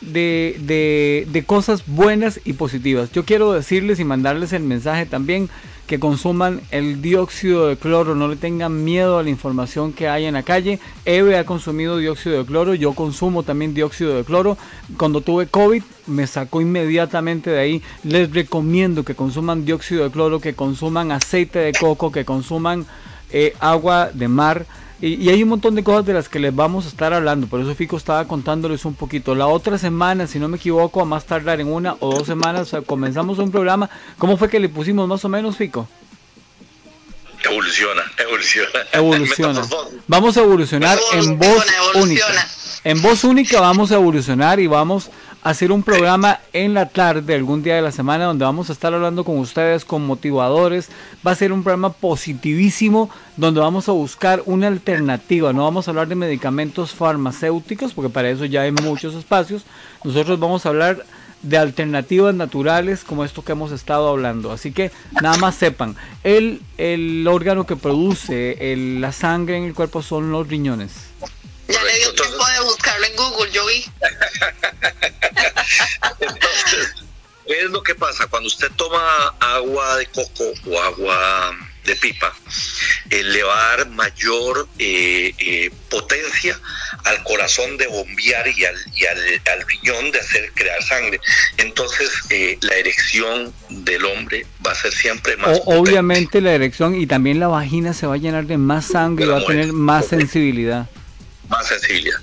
de, de, de cosas buenas y positivas. Yo quiero decirles y mandarles el mensaje también que consuman el dióxido de cloro, no le tengan miedo a la información que hay en la calle. Eve ha consumido dióxido de cloro, yo consumo también dióxido de cloro. Cuando tuve COVID me sacó inmediatamente de ahí. Les recomiendo que consuman dióxido de cloro, que consuman aceite de coco, que consuman eh, agua de mar. Y, hay un montón de cosas de las que les vamos a estar hablando. Por eso Fico estaba contándoles un poquito. La otra semana, si no me equivoco, a más tardar en una o dos semanas, comenzamos un programa. ¿Cómo fue que le pusimos más o menos, Fico? Evoluciona, evoluciona. Evoluciona. Vamos a evolucionar en voz única. En voz única vamos a evolucionar y vamos hacer un programa en la tarde, algún día de la semana, donde vamos a estar hablando con ustedes, con motivadores. Va a ser un programa positivísimo, donde vamos a buscar una alternativa. No vamos a hablar de medicamentos farmacéuticos, porque para eso ya hay muchos espacios. Nosotros vamos a hablar de alternativas naturales como esto que hemos estado hablando. Así que nada más sepan, el, el órgano que produce la sangre en el cuerpo son los riñones. Ya le dio tiempo de buscarlo en Google, yo vi. Entonces, ¿qué es lo que pasa? Cuando usted toma agua de coco o agua de pipa, eh, le va a dar mayor eh, eh, potencia al corazón de bombear y al, y al, riñón de hacer crear sangre. Entonces, la erección del hombre va a ser siempre más. obviamente, la erección y también la vagina se va a llenar de más sangre y va a tener más sensibilidad más sensibilidad.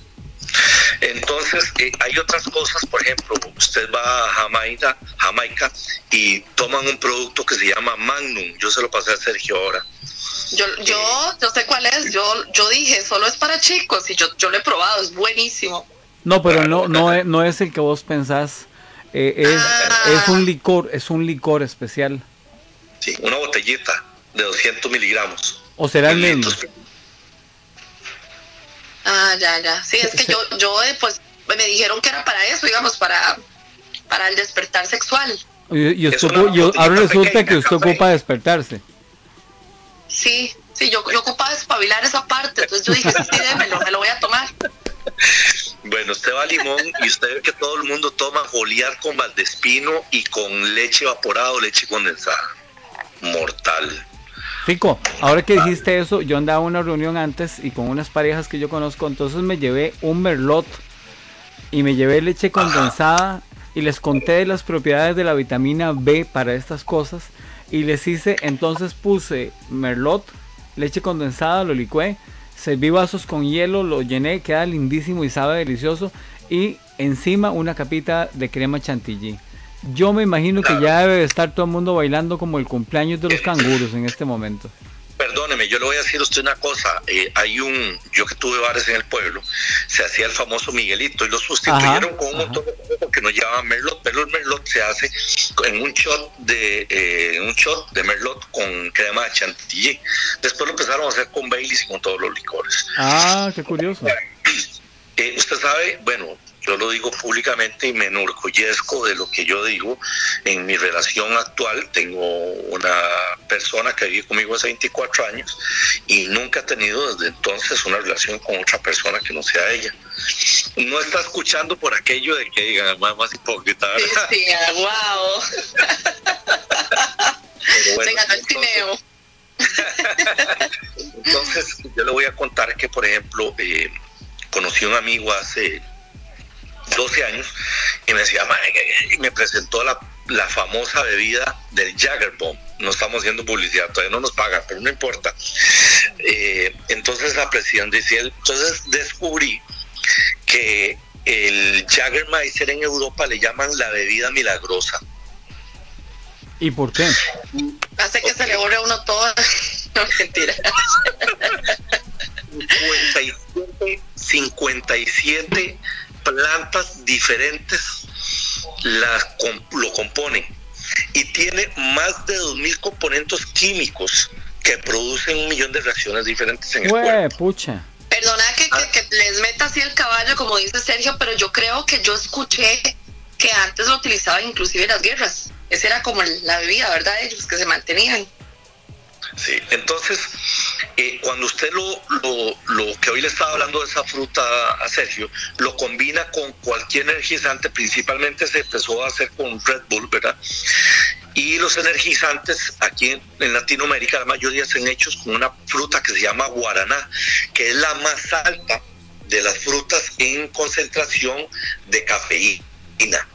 Entonces, eh, hay otras cosas, por ejemplo, usted va a Jamaica, Jamaica y toman un producto que se llama Magnum. Yo se lo pasé a Sergio ahora. Yo, yo, yo sé cuál es. Yo, yo dije, solo es para chicos y yo, yo lo he probado, es buenísimo. No, pero no, no, es, no es el que vos pensás. Eh, es, ah. es un licor, es un licor especial. Sí, una botellita de 200 miligramos. ¿O será el mismo? Ah, ya, ya. Sí, es que yo, yo eh, pues me dijeron que era para eso, digamos, para, para el despertar sexual. Y, ahora resulta que usted ocupa despertarse. Sí, sí, yo, yo ocupaba despabilar esa parte, entonces yo dije, sí, démelo, me lo voy a tomar. Bueno, usted va a Limón y usted ve que todo el mundo toma foliar con valdespino y con leche evaporada o leche condensada. Mortal. Fico, ahora que dijiste eso, yo andaba en una reunión antes y con unas parejas que yo conozco, entonces me llevé un merlot y me llevé leche condensada y les conté las propiedades de la vitamina B para estas cosas y les hice, entonces puse merlot, leche condensada, lo licué, serví vasos con hielo, lo llené, queda lindísimo y sabe delicioso y encima una capita de crema chantilly. Yo me imagino que ya debe estar todo el mundo bailando como el cumpleaños de los canguros en este momento. Perdóneme, yo le voy a decir a usted una cosa. Eh, hay un, yo que tuve bares en el pueblo, se hacía el famoso Miguelito y lo sustituyeron con un montón de cosas que no llevaban merlot, pero el merlot se hace en un shot de eh, un shot de merlot con crema de chantilly. Después lo empezaron a hacer con Baileys y con todos los licores. Ah, qué curioso. Eh, usted sabe, bueno, yo lo digo públicamente y me enorgullezco de lo que yo digo. En mi relación actual tengo una persona que vive conmigo hace 24 años y nunca he tenido desde entonces una relación con otra persona que no sea ella. No está escuchando por aquello de que digan, más, más hipócrita. Sí, wow. entonces, entonces, yo le voy a contar que, por ejemplo, eh, conocí a un amigo hace 12 años, y me decía, y me presentó la, la famosa bebida del Jagger Bomb. No estamos haciendo publicidad, todavía no nos pagan, pero no importa. Eh, entonces la presidenta decía, entonces descubrí que el Jaggermeister en Europa le llaman la bebida milagrosa. ¿Y por qué? Hace que se le borre uno todo. no, mentira. 57, 57 plantas diferentes las, lo componen y tiene más de 2.000 componentes químicos que producen un millón de reacciones diferentes en el cuerpo. pucha. Perdona que, que, que, les meta así el caballo, como dice Sergio, pero yo creo que yo escuché que antes lo utilizaban inclusive en las guerras. Esa era como la bebida, ¿verdad? Ellos que se mantenían. Sí, entonces, eh, cuando usted lo, lo, que hoy le estaba hablando de esa fruta a Sergio, lo combina con cualquier energizante, principalmente se empezó a hacer con Red Bull, ¿verdad? Y los energizantes aquí en, Latinoamérica, la mayoría son hechos con una fruta que se llama guaraná, que es la más alta de las frutas en concentración de cafeína.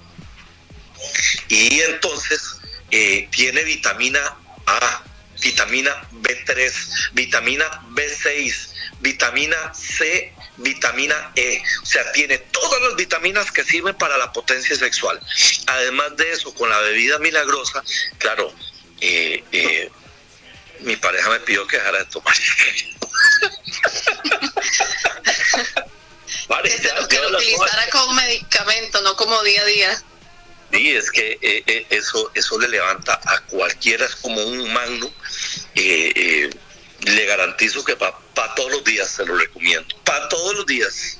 Y entonces eh, tiene vitamina A, vitamina B3, vitamina B6, vitamina C, vitamina E. O sea, tiene todas las vitaminas que sirven para la potencia sexual. Además de eso, con la bebida milagrosa, claro, eh, eh, mi pareja me pidió que dejara de tomar. vale, ya, que lo utilizara como medicamento, no como día a día. Sí, es que eh, eh, eso, eso le levanta a cualquiera, es como un magno. Eh, le garantizo que para pa todos los días se lo recomiendo. Para todos los días.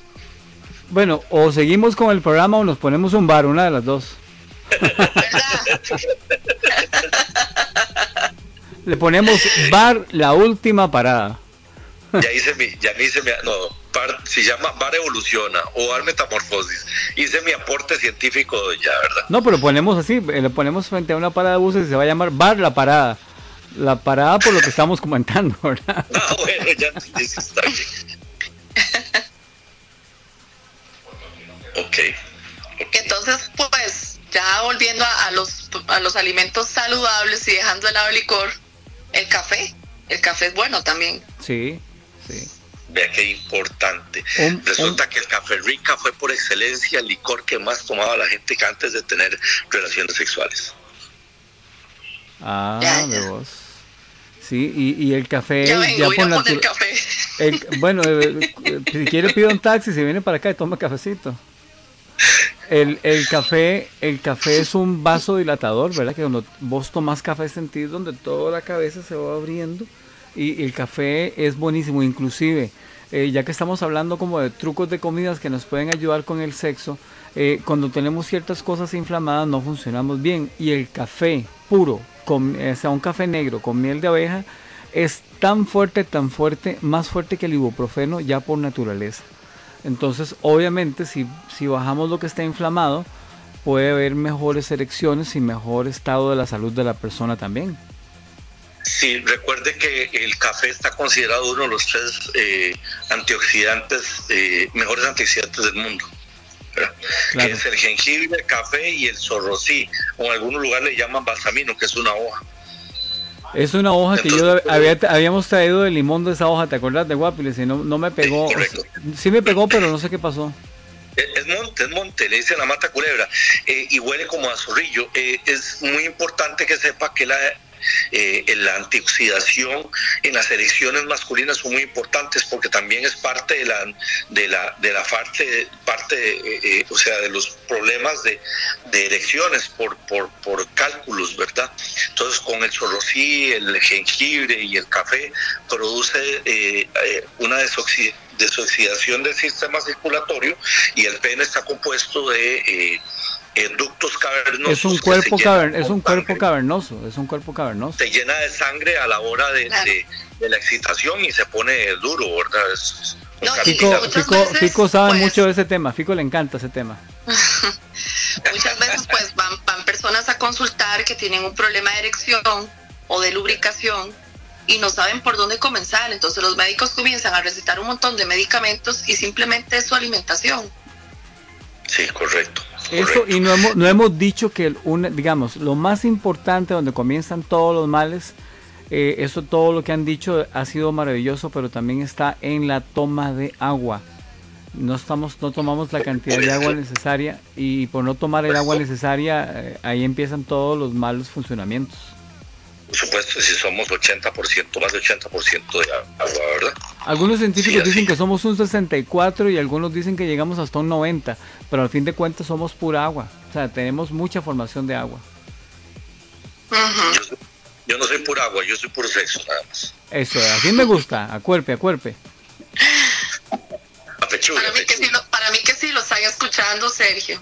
Bueno, o seguimos con el programa o nos ponemos un bar, una de las dos. le ponemos bar la última parada. Ya hice mi, ya hice mi, no, se llama Bar Evoluciona o Bar Metamorfosis. Hice mi aporte científico ya, ¿verdad? No, pero ponemos así, eh, le ponemos frente a una parada de buses y se va a llamar Bar La Parada. La parada por lo que estamos comentando, ¿verdad? Ah, bueno, ya está bien. ok. Entonces, pues, ya volviendo a, a, los, a los alimentos saludables y dejando de lado el licor, el café. El café es bueno también. Sí, sí. Vea qué importante. Un, Resulta un... que el café rica fue por excelencia el licor que más tomaba la gente que antes de tener relaciones sexuales. Ah, ya, vos. Sí, y, y, el café. Ya vengo, ya por el café. El, bueno, eh, si quiere pide un taxi, si viene para acá y toma cafecito. El, el, café el café es un vaso dilatador, ¿verdad? Que cuando vos tomás café sentís donde toda la cabeza se va abriendo y el café es buenísimo, inclusive, eh, ya que estamos hablando como de trucos de comidas que nos pueden ayudar con el sexo, eh, cuando tenemos ciertas cosas inflamadas no funcionamos bien y el café puro, o sea, un café negro con miel de abeja, es tan fuerte, tan fuerte, más fuerte que el ibuprofeno ya por naturaleza. Entonces, obviamente, si bajamos lo que está inflamado, puede haber mejores erecciones y mejor estado de la salud de la persona también. Sí, recuerde que el café está considerado uno de los tres eh, antioxidantes, eh, mejores antioxidantes del mundo. Claro. Que es el jengibre, el café y el zorrosí, o en algunos lugares le llaman balsamino, que es una hoja. Es una hoja Entonces, que yo había, habíamos traído de limón de esa hoja, ¿te acuerdas de Guapiles? Y no, no me pegó. Sí, sí, me pegó, pero no sé qué pasó. Es monte, es monte, le dicen la mata culebra, eh, y huele como a zorrillo. Eh, es muy importante que sepa que la eh, la antioxidación en las erecciones masculinas son muy importantes porque también es parte de la de la de la parte parte eh, eh, o sea de los problemas de, de erecciones por, por, por cálculos verdad entonces con el sorosí el jengibre y el café produce eh, una desoxidación desoxidación del sistema circulatorio y el pene está compuesto de eh, eh, ductos cavernosos. Es un cuerpo cavern es un cuerpo cavernoso, es un cuerpo cavernoso. Se llena de sangre a la hora de, claro. de, de la excitación y se pone duro, ¿verdad? Es, no, Fico, Fico, veces, Fico, sabe pues, mucho de ese tema, Fico le encanta ese tema. muchas veces pues van, van personas a consultar que tienen un problema de erección o de lubricación y no saben por dónde comenzar. Entonces los médicos comienzan a recetar un montón de medicamentos y simplemente es su alimentación. Sí, correcto. Eso, y no hemos, no hemos dicho que, una, digamos, lo más importante donde comienzan todos los males, eh, eso todo lo que han dicho ha sido maravilloso, pero también está en la toma de agua. No, estamos, no tomamos la cantidad de agua necesaria y por no tomar el agua necesaria, eh, ahí empiezan todos los malos funcionamientos. Por supuesto, si somos 80%, más de 80% de agua, ¿verdad? Algunos científicos Sí, dicen que somos un 64 y algunos dicen que llegamos hasta un 90, pero al fin de cuentas somos pura agua. O sea, tenemos mucha formación de agua. Yo, soy- yo no soy pura agua, yo soy puro sexo, nada más. Eso, así me gusta, a cuerpe, a cuerpe. A pechuga, Para mí, que sí, para mí que sí lo están escuchando, Sergio.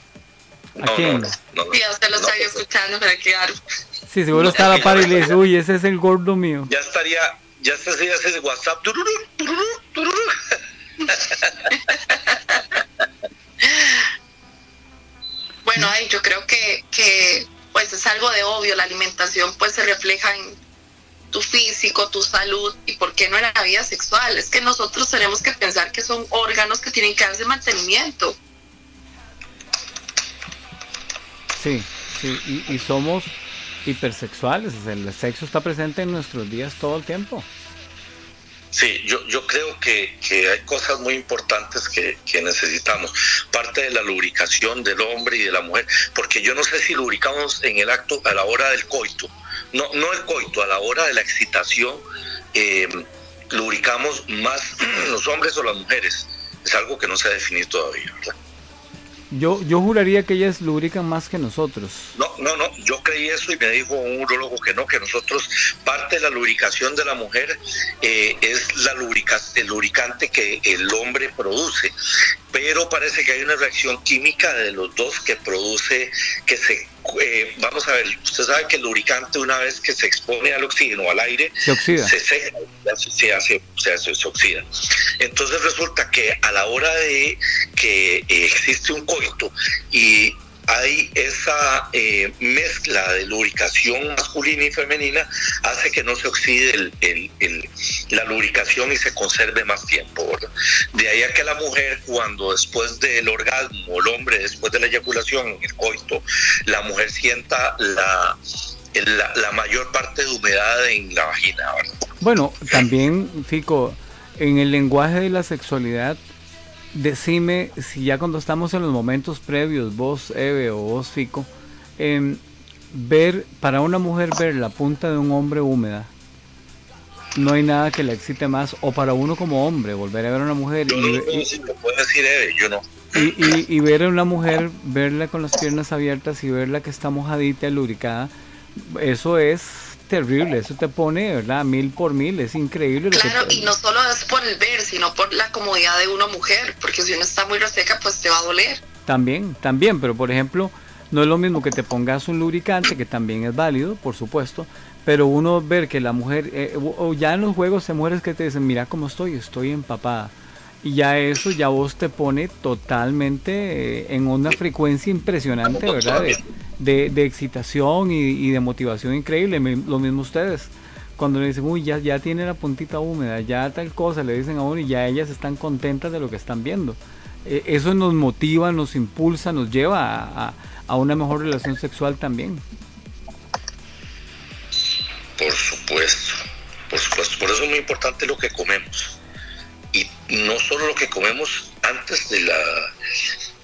¿A No, quién? no, no, no. Sí, a usted lo No, están escuchando, pero claro. Sí, seguro está a la par y le dice, uy, ese es el gordo mío. Ya estaría, ya estaría ese WhatsApp. tururú, tururú, tururú. Bueno, ay, yo creo que, que pues es algo de obvio, la alimentación pues se refleja en tu físico, tu salud y por qué no en la vida sexual. Es que nosotros tenemos que pensar que son órganos que tienen que darse mantenimiento. Sí, sí, y, y somos hipersexuales, el sexo está presente en nuestros días todo el tiempo. Sí, yo, yo creo que, que hay cosas muy importantes que, que necesitamos. Parte de la lubricación del hombre y de la mujer, porque yo no sé si lubricamos en el acto a la hora del coito. No, no el coito, a la hora de la excitación, eh, lubricamos más los hombres o las mujeres. Es algo que no se ha definido todavía, ¿verdad? Yo, yo juraría que ellas lubrican más que nosotros. No, no, no, yo creí eso y me dijo un urologo que no, que nosotros, parte de la lubricación de la mujer eh, es la lubrica, el lubricante que el hombre produce, pero parece que hay una reacción química de los dos que produce, que se, eh, vamos a ver, usted sabe que el lubricante una vez que se expone al oxígeno, al aire, Se oxida. se seca, se, se hace, se, hace- se oxida. Entonces resulta que a la hora de que eh, existe un coito y hay esa eh, mezcla de lubricación masculina y femenina, hace que no se oxide el- el- el- la lubricación y se conserve más tiempo. ¿verdad? De ahí a que la mujer, cuando después del orgasmo, el hombre después de la eyaculación, el coito, la mujer sienta la, la, la mayor parte de humedad en la vagina. ¿verdad? Bueno, también, Fico, en el lenguaje de la sexualidad, decime si ya cuando estamos en los momentos previos, vos, Eve, o vos, Fico, em, ver, para una mujer ver la punta de un hombre húmeda, no hay nada que la excite más, o para uno como hombre, volver a ver a una mujer Yo y, no puedo lo puede decir Eve, yo no. y, y- y ver a una mujer, verla con las piernas abiertas y verla que está mojadita, lubricada, eso es terrible, eso te pone, ¿verdad? Mil por mil, es increíble. lo que Claro, te- y no solo es por el ver, sino por la comodidad de una mujer, porque si uno está muy reseca, pues te va a doler. También, también, pero por ejemplo, no es lo mismo que te pongas un lubricante, que también es válido, por supuesto, pero uno ver que la mujer, eh, o o ya en los juegos hay mujeres que te dicen, mira cómo estoy, estoy empapada. Y ya eso, ya vos te pone totalmente eh, en una frecuencia impresionante, ¿verdad? De, de- de excitación y, y de motivación increíble. Lo mismo ustedes. Cuando le dicen, uy, ya, ya tiene la puntita húmeda, ya tal cosa, le dicen a uno y ya ellas están contentas de lo que están viendo. Eh, eso nos motiva, nos impulsa, nos lleva a, a- a una mejor relación sexual también. Por supuesto, por supuesto. Por eso es muy importante lo que comemos. No solo lo que comemos antes de la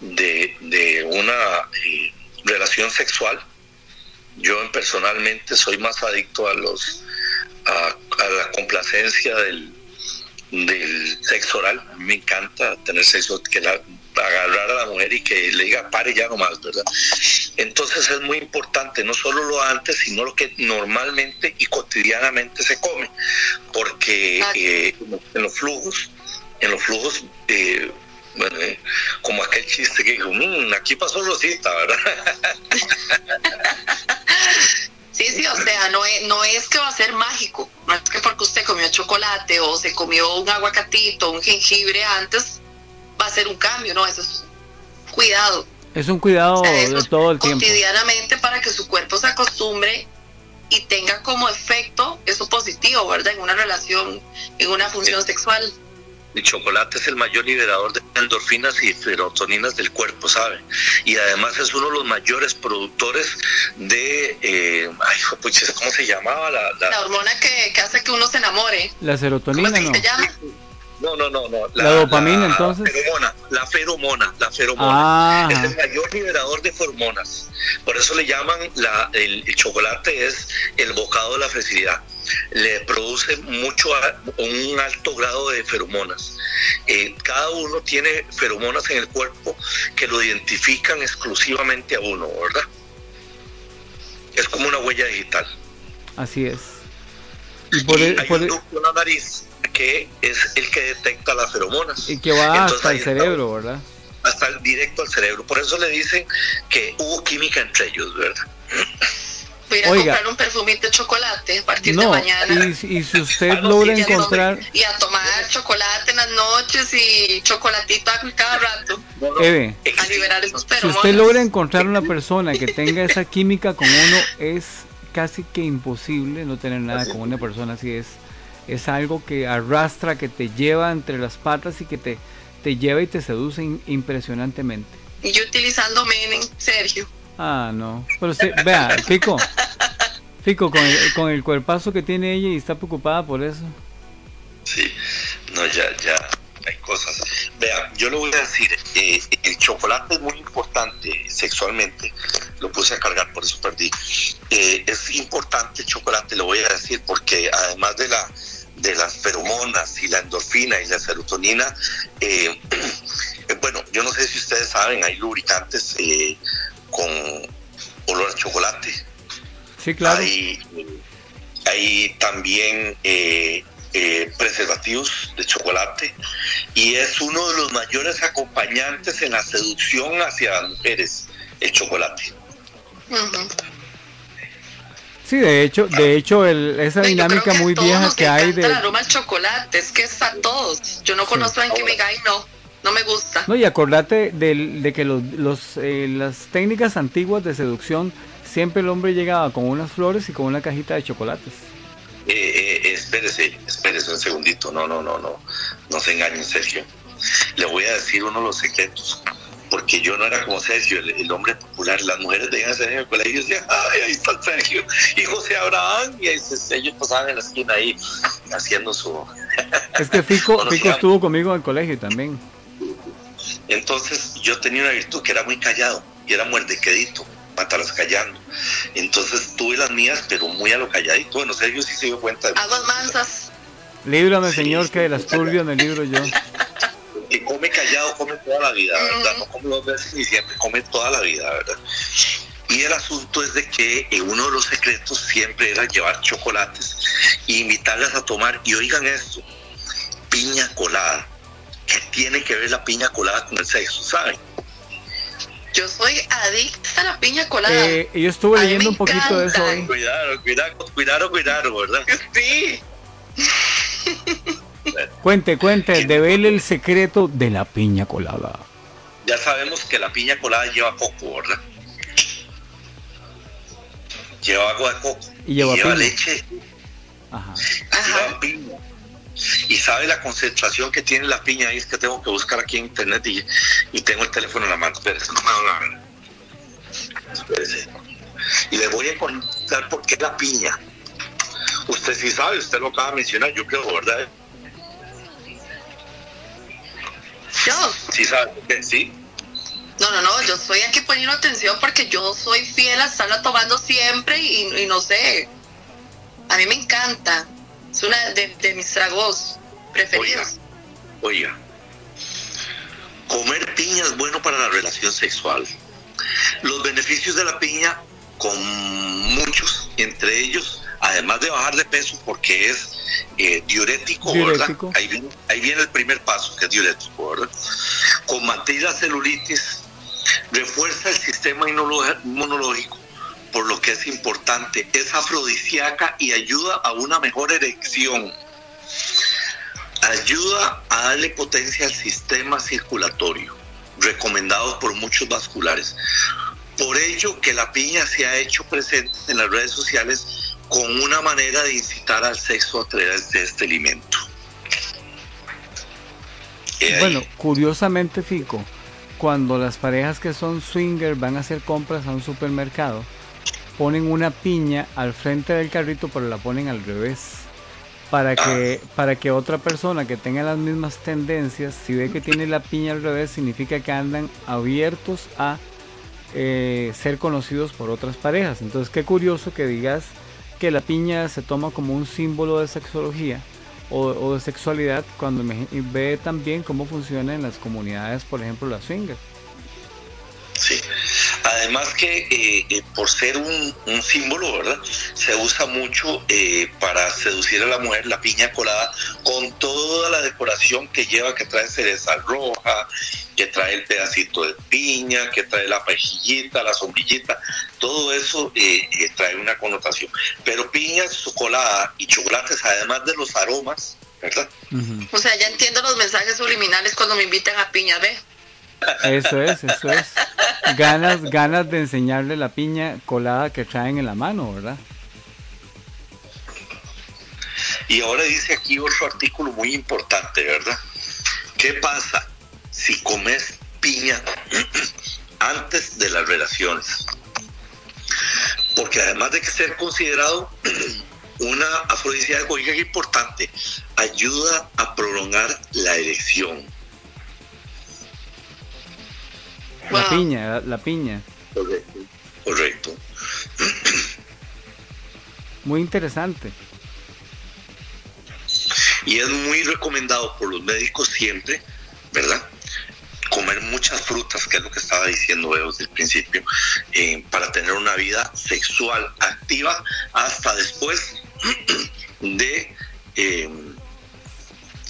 de, de una eh, relación sexual. Yo personalmente soy más adicto a los a, a la complacencia del, del sexo oral. A mí me encanta tener sexo, que la, agarrar a la mujer y que le diga pare ya nomás, ¿verdad? Entonces es muy importante, no solo lo antes, sino lo que normalmente y cotidianamente se come, porque eh, en los flujos, en los flujos, eh, bueno, eh, como aquel chiste que dijo, "Mm, aquí pasó Rosita, ¿verdad? Sí, sí, o sea, no es, no es que va a ser mágico, no es que porque usted comió chocolate o se comió un aguacatito, un jengibre antes, va a ser un cambio, no, eso es cuidado. Es un cuidado O sea, eso de todo el tiempo. cotidianamente para que su cuerpo se acostumbre y tenga como efecto eso positivo, ¿verdad? En una relación, en una función sexual. El chocolate es el mayor liberador de endorfinas y serotoninas del cuerpo, ¿sabe? Y además es uno de los mayores productores de, eh, ay, pues, ¿cómo se llamaba? La, la, La hormona que, que hace que uno se enamore. La ¿Cómo serotonina, es que ¿no? se llama? No, no, no, no. La dopamina, entonces. Feromona, la feromona, la feromona. Ah, Es el mayor liberador de feromonas. Por eso le llaman la, el, el chocolate es el bocado de la felicidad. Le produce mucho un alto grado de feromonas. Eh, cada uno tiene feromonas en el cuerpo que lo identifican exclusivamente a uno, ¿verdad? Es como una huella digital. así es. Y por, Y e- hay por un e- ducto en la nariz que es el que detecta las feromonas. y que va Entonces, hasta el está. cerebro, ¿verdad? hasta el directo al cerebro. Por eso le dicen que hubo química entre ellos, ¿verdad? Voy a Oiga. comprar un perfumito de chocolate a partir de No, mañana. y, si- y si usted no, logra sí, no, encontrar, Y a tomar chocolate en las noches y chocolatito cada rato. Eve, A liberar esos si usted logra encontrar una persona que tenga esa química con uno, es casi que imposible no tener nada con una persona así. Es, es algo que arrastra, que te lleva entre las patas y que te, te lleva y te seduce in- impresionantemente. Y yo utilizando Menem, Sergio. Ah, no. Pero usted, vea, Fico, Fico, con el, con el cuerpazo que tiene ella y está preocupada por eso. Sí, no, ya, ya hay cosas. Vea, yo le voy a decir, eh, el chocolate es muy importante sexualmente. Lo puse a cargar, por eso perdí. Eh, es importante el chocolate, le voy a decir, porque además de la de las feromonas y la endorfina y la serotonina, eh, eh, bueno, yo no sé si ustedes saben, hay lubricantes eh, con olor a chocolate. Sí, claro. Hay, hay también eh, eh, preservativos de chocolate y es uno de los mayores acompañantes en la seducción hacia las mujeres, el chocolate. Ujú. Sí, de hecho, de hecho, el- esa dinámica muy vieja que hay de... el aroma al chocolate, es que es a todos. Yo no conozco a alguien que me diga, ay, no, no me gusta. No, y acordate de que los, los, eh, las técnicas antiguas de seducción, siempre el hombre llegaba con unas flores y con una cajita de chocolates. Eh, eh, espérese, espérese un segundito, no, no, no, no, no se engañen, Sergio. Le voy a decir uno de los secretos, porque yo no era como Sergio, el, el hombre popular, las mujeres veían a Sergio en el colegio y decían, ay, ahí está Sergio, y José Abraham, y ahí se- ellos pasaban en la esquina ahí haciendo su... Es que Fico, estuvo conmigo en el colegio también. Entonces yo tenía una virtud que era muy callado y era muerdequedito, matalas callando. Entonces tuve las mías, pero muy a lo calladito. Bueno, Sergio sí se dio cuenta de Aguas mansas. Líbrame, Sí, señor, que de las turbias me libro yo. que come callado, come toda la vida, ¿verdad? No come dos veces ni siempre, come toda la vida, ¿verdad? Y el asunto es de que eh, uno de los secretos siempre era llevar chocolates e invitarlas a tomar. Y oigan esto, piña colada. ¿Qué tiene que ver la piña colada con el sexo, saben? Yo soy adicta a la piña colada. Eh, yo estuve leyendo un poquito de eso hoy. Cuidado, cuidado, cuidado, cuidado, ¿verdad? Sí. Cuente, cuente, devele el secreto de la piña colada. Ya sabemos que la piña colada lleva coco, ¿verdad? Lleva agua de coco. Y lleva leche. Ajá. Ajá. lleva piña. Y sabe la concentración que tiene la piña ahí, es que tengo que buscar aquí en internet y, y tengo el teléfono en la mano. Espérese, no me van a ver. Espérese. Y le voy a contar por qué la piña. Usted sí sabe, usted lo acaba de mencionar, yo creo, ¿verdad? Yo. Sí sí. No, no, no, yo estoy aquí poniendo atención porque yo soy fiel a estarla tomando siempre y, y no sé. A mí me encanta. Es una de, de mis tragos preferidos. Oiga, comer piña es bueno para la relación sexual. Los beneficios de la piña, con muchos, entre ellos, además de bajar de peso, porque es eh, diurético, Diurético. ¿verdad? Ahí viene, ahí viene el primer paso, que es diurético, ¿verdad? Combatir la celulitis, refuerza el sistema inmunológico, por lo que es importante, es afrodisíaca y ayuda a una mejor erección ayuda a darle potencia al sistema circulatorio, recomendado por muchos vasculares. Por ello que la piña se ha hecho presente en las redes sociales con una manera de incitar al sexo a través de este alimento. Eh, Bueno, curiosamente, Fico, cuando las parejas que son swinger van a hacer compras a un supermercado, ponen una piña al frente del carrito, pero la ponen al revés. Para que, para que otra persona que tenga las mismas tendencias, si ve que tiene la piña al revés, significa que andan abiertos a eh, ser conocidos por otras parejas. Entonces, qué curioso que digas que la piña se toma como un símbolo de sexología o, de sexualidad cuando ve también cómo funciona en las comunidades, por ejemplo, las swingers. Además que eh, eh, por ser un, un símbolo, ¿verdad? Se usa mucho eh, para seducir a la mujer la piña colada con toda la decoración que lleva, que trae cereza roja, que trae el pedacito de piña, que trae la pejillita, la sombrillita, todo eso eh, eh, trae una connotación. Pero piña, colada y chocolates, además de los aromas, ¿verdad? O sea, ya entiendo los mensajes subliminales cuando me invitan a piña, ¿ve? Eso es, eso es. Ganas, ganas de enseñarle la piña colada que traen en la mano, ¿verdad? Y ahora dice aquí otro artículo muy importante, ¿verdad? ¿Qué pasa si comes piña antes de las relaciones? Porque además de que ser considerado una afrodisíaco, importante, ayuda a prolongar la erección. La Wow. piña, la, la piña. Correcto. Correcto. Muy interesante. Y es muy recomendado por los médicos siempre, ¿verdad? Comer muchas frutas, que es lo que estaba diciendo desde el principio, eh, para tener una vida sexual activa hasta después de, eh,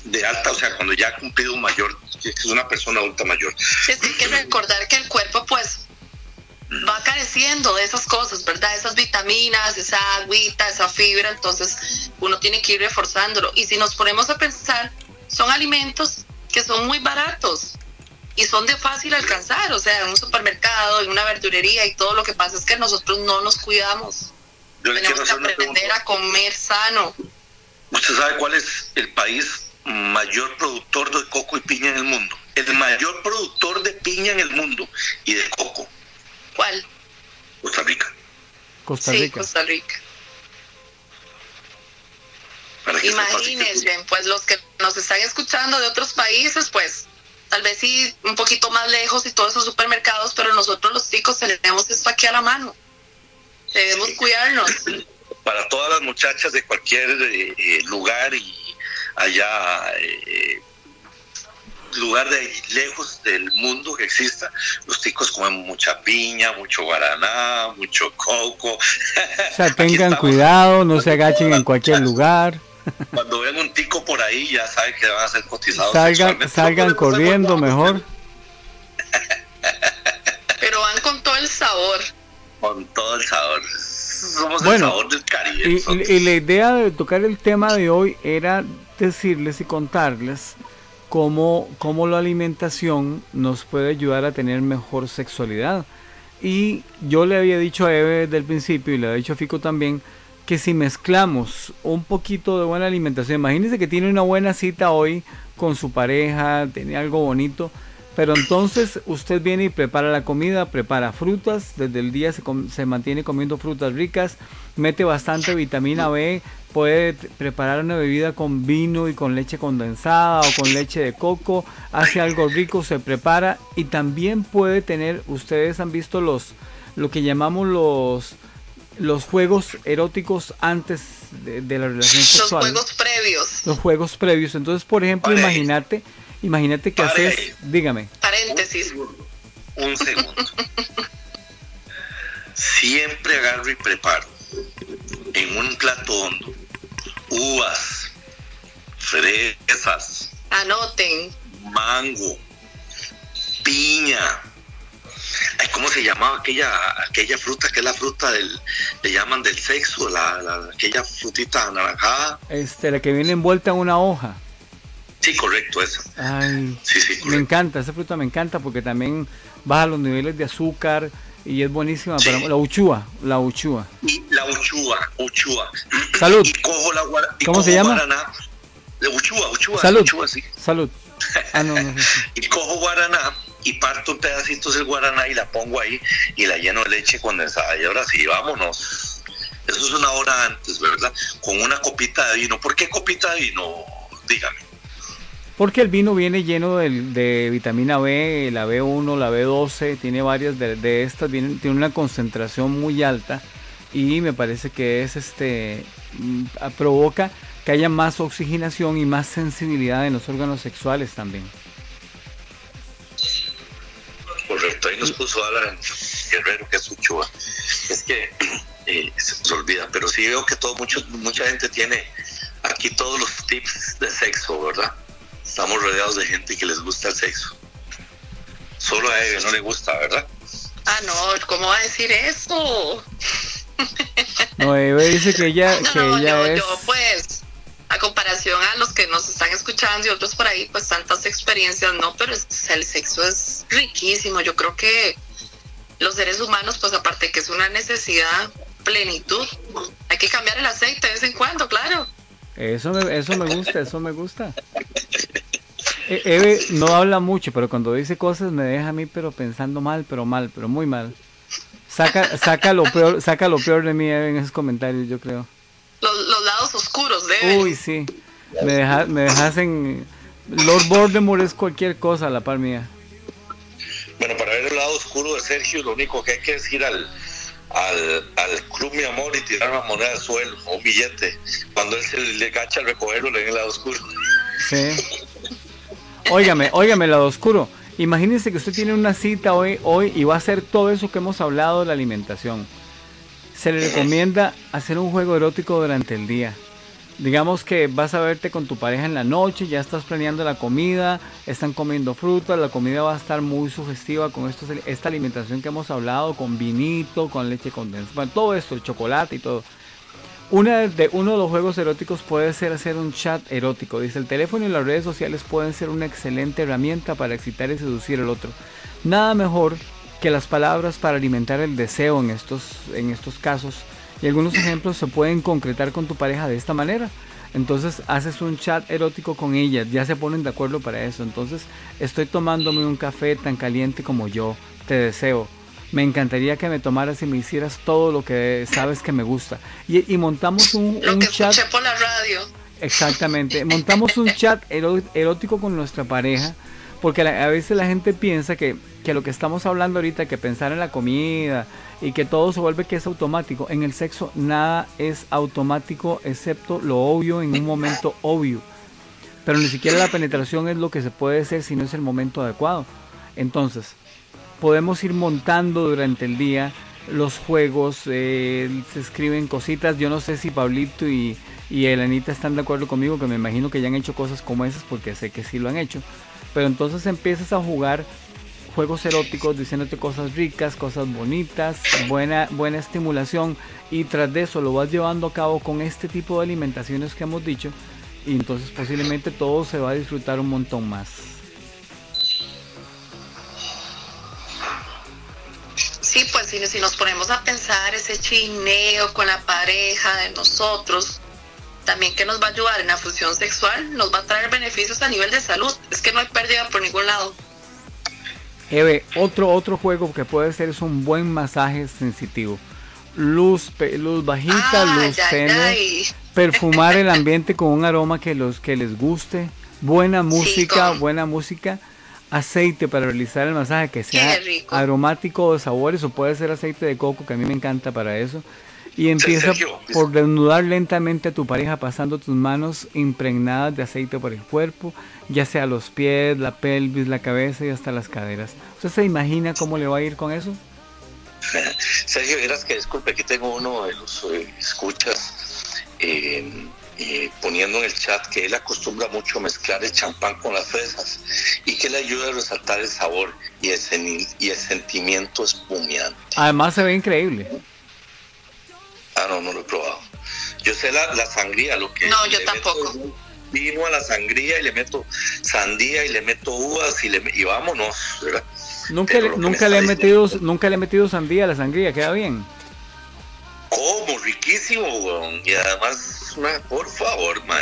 de alta, o sea, cuando ya ha cumplido un mayor, que es una persona adulta mayor. Es que hay que recordar que el cuerpo, pues, va careciendo de esas cosas, ¿verdad? Esas vitaminas, esa agüita, esa fibra, entonces uno tiene que ir reforzándolo. Y si nos ponemos a pensar, son alimentos que son muy baratos y son de fácil alcanzar, o sea, en un supermercado, en una verdurería y todo lo que pasa es que nosotros no nos cuidamos. Yo Tenemos que aprender a comer sano. ¿Usted sabe cuál es el país mayor productor de coco y piña en el mundo? El mayor productor de piña en el mundo y de coco, ¿Cuál? Costa Rica. Costa sí, Rica. Costa Rica. Imagínense, pues los que nos están escuchando de otros países, pues tal vez sí un poquito más lejos y todos esos supermercados, pero nosotros los chicos tenemos esto aquí a la mano. Debemos Sí. cuidarnos. para todas las muchachas de cualquier eh, eh, lugar y allá eh, lugar de lejos del mundo que exista, los chicos comen mucha piña, mucho guaraná, mucho coco. O sea, tengan cuidado, no se agachen en cualquier lugar, Cuando ven un tico por ahí ya saben que van a ser cotizados. salgan, salgan No corriendo mejor. Pero van con todo el sabor. Con todo el sabor. Somos Bueno, el sabor del Caribe. Y la idea de tocar el tema de hoy era decirles y contarles cómo, cómo la alimentación nos puede ayudar a tener mejor sexualidad. Y yo le había dicho a Eve desde el principio y le había dicho a Fico también que si mezclamos un poquito de buena alimentación, imagínense que tiene una buena cita hoy con su pareja, tiene algo bonito, pero entonces usted viene y prepara la comida, prepara frutas, desde el día se, se mantiene comiendo frutas ricas, mete bastante vitamina B, puede preparar una bebida con vino y con leche condensada o con leche de coco, hace algo rico, se prepara y también puede tener, ustedes han visto los, lo que llamamos los, los juegos eróticos antes de, de la relación Los sexual juegos previos. los juegos previos. Entonces, por ejemplo, imagínate, imagínate que Pare haces, ahí. dígame, Paréntesis. Un segundo. Siempre agarro y preparo en un plato hondo uvas, fresas, Anoten. mango, piña. Ay, ¿Cómo se llamaba aquella aquella fruta que es la fruta del le llaman del sexo, la, la- aquella frutita anaranjada? este, la que viene envuelta en una hoja. Sí, correcto, esa. Ay, Sí, sí, me encanta, esa fruta me encanta porque también baja los niveles de azúcar y es buenísima Sí. para la uchúa, la uchúa. Y la uchúa, uchúa. Salud. Y cojo la guara- y ¿Cómo se llama? guaraná. La uchúa, uchúa, Salud. uchúa, sí. Salud. Ah, no, no, sí. y cojo guaraná y parto un pedacito del guaraná y la pongo ahí y la lleno de leche condensada. Y ahora sí, vámonos. Eso es una hora antes, ¿verdad? Con una copita de vino. ¿Por qué copita de vino? Dígame. Porque el vino viene lleno de, de vitamina B, la B1, la B12, tiene varias de, de estas, vienen- tiene una concentración muy alta y me parece que es este mm, provoca que haya más oxigenación y más sensibilidad en los órganos sexuales también. Correcto, ahí nos puso Alan Guerrero, que es Uchoa. Es que eh, se nos olvida, pero sí veo que todo, mucho, mucha gente tiene aquí todos los tips de sexo, ¿verdad? Estamos rodeados de gente que les gusta el sexo. Solo a Eve no le gusta, ¿verdad? Ah, no, ¿cómo va a decir eso? No, Eve dice que ella, No, que no, ella yo, es yo, pues, a comparación a los que nos están escuchando y otros por ahí, pues tantas experiencias, no, pero es- el sexo es riquísimo. Yo creo que los seres humanos, pues aparte que es una necesidad, plenitud, hay que cambiar el aceite de vez en cuando, claro. Eso me, eso me gusta, eso me gusta. E- Eve no habla mucho, pero cuando dice cosas me deja a mí pero pensando mal, pero mal, pero muy mal. Saca, saca lo peor, saca lo peor de mí Eve, en esos comentarios, yo creo. Los, los lados oscuros de Uy, sí. Me deja, me dejas en Lord Voldemort es cualquier cosa a la par mía. Bueno, para ver el lado oscuro de Sergio, lo único que hay que es ir al, al, al Club Mi Amor y tirar una moneda al suelo o un billete. Cuando él se le gacha al recogerlo, le ven el lado oscuro. Sí. Óigame, óigame, lado oscuro. Imagínense que usted tiene una cita hoy, hoy y va a hacer todo eso que hemos hablado de la alimentación. Se le recomienda hacer un juego erótico durante el día. Digamos que vas a verte con tu pareja en la noche, ya estás planeando la comida, están comiendo fruta, la comida va a estar muy sugestiva con esta alimentación que hemos hablado, con vinito, con leche condensada, bueno, todo esto, el chocolate y todo. Una de, uno de los juegos eróticos puede ser hacer un chat erótico. Dice, el teléfono y las redes sociales pueden ser una excelente herramienta para excitar y seducir al otro. Nada mejor que las palabras para alimentar el deseo en estos, en estos casos. Y algunos ejemplos se pueden concretar con tu pareja de esta manera. Entonces haces un chat erótico con ella, ya se ponen de acuerdo para eso. Entonces estoy tomándome un café tan caliente como yo, te deseo. Me encantaría que me tomaras y me hicieras todo lo que sabes que me gusta. Y, y montamos un, Lo un que chat. escuché por la radio. Exactamente. Montamos un chat erótico con nuestra pareja. Porque a veces la gente piensa que, que lo que estamos hablando ahorita, que pensar en la comida y que todo se vuelve que es automático. En el sexo nada es automático excepto lo obvio en un momento obvio. Pero ni siquiera la penetración es lo que se puede hacer si no es el momento adecuado. Entonces, podemos ir montando durante el día los juegos, eh, se escriben cositas. Yo no sé si Pablito y, y Elenita están de acuerdo conmigo, que me imagino que ya han hecho cosas como esas, porque sé que sí lo han hecho. Pero entonces empiezas a jugar juegos eróticos diciéndote cosas ricas, cosas bonitas, buena, buena estimulación y tras de eso lo vas llevando a cabo con este tipo de alimentaciones que hemos dicho y entonces posiblemente todo se va a disfrutar un montón más. Sí, pues si, si nos ponemos a pensar ese chineo con la pareja de nosotros, también que nos va a ayudar en la función sexual, nos va a traer beneficios a nivel de salud. Es que no hay pérdida por ningún lado. Eve, otro, otro juego que puede ser es un buen masaje sensitivo. Luz, luz bajita, Ay, luz tenue. perfumar el ambiente con un aroma que los que les guste, buena música, buena música, aceite para realizar el masaje que sea aromático de sabores o puede ser aceite de coco que a mí me encanta para eso. Y empieza por desnudar lentamente a tu pareja pasando tus manos impregnadas de aceite por el cuerpo, ya sea los pies, la pelvis, la cabeza y hasta las caderas. ¿Usted se imagina cómo le va a ir con eso? Sergio, verás que disculpe, aquí tengo uno de los eh, escuchas eh, eh, poniendo en el chat que él acostumbra mucho mezclar el champán con las fresas y que le ayuda a resaltar el sabor y el, y el sentimiento espumeante. Además se ve increíble. Ah, no, no lo he probado. Yo sé la, la sangría, lo que... No, yo tampoco. Vino a la sangría y le meto sandía y le meto uvas y, le, y vámonos, ¿verdad? Nunca, le, nunca me le he metido, nunca le he metido sandía a la sangría, queda bien. ¿Cómo? Riquísimo, weón. Y además, ma, por favor, ma.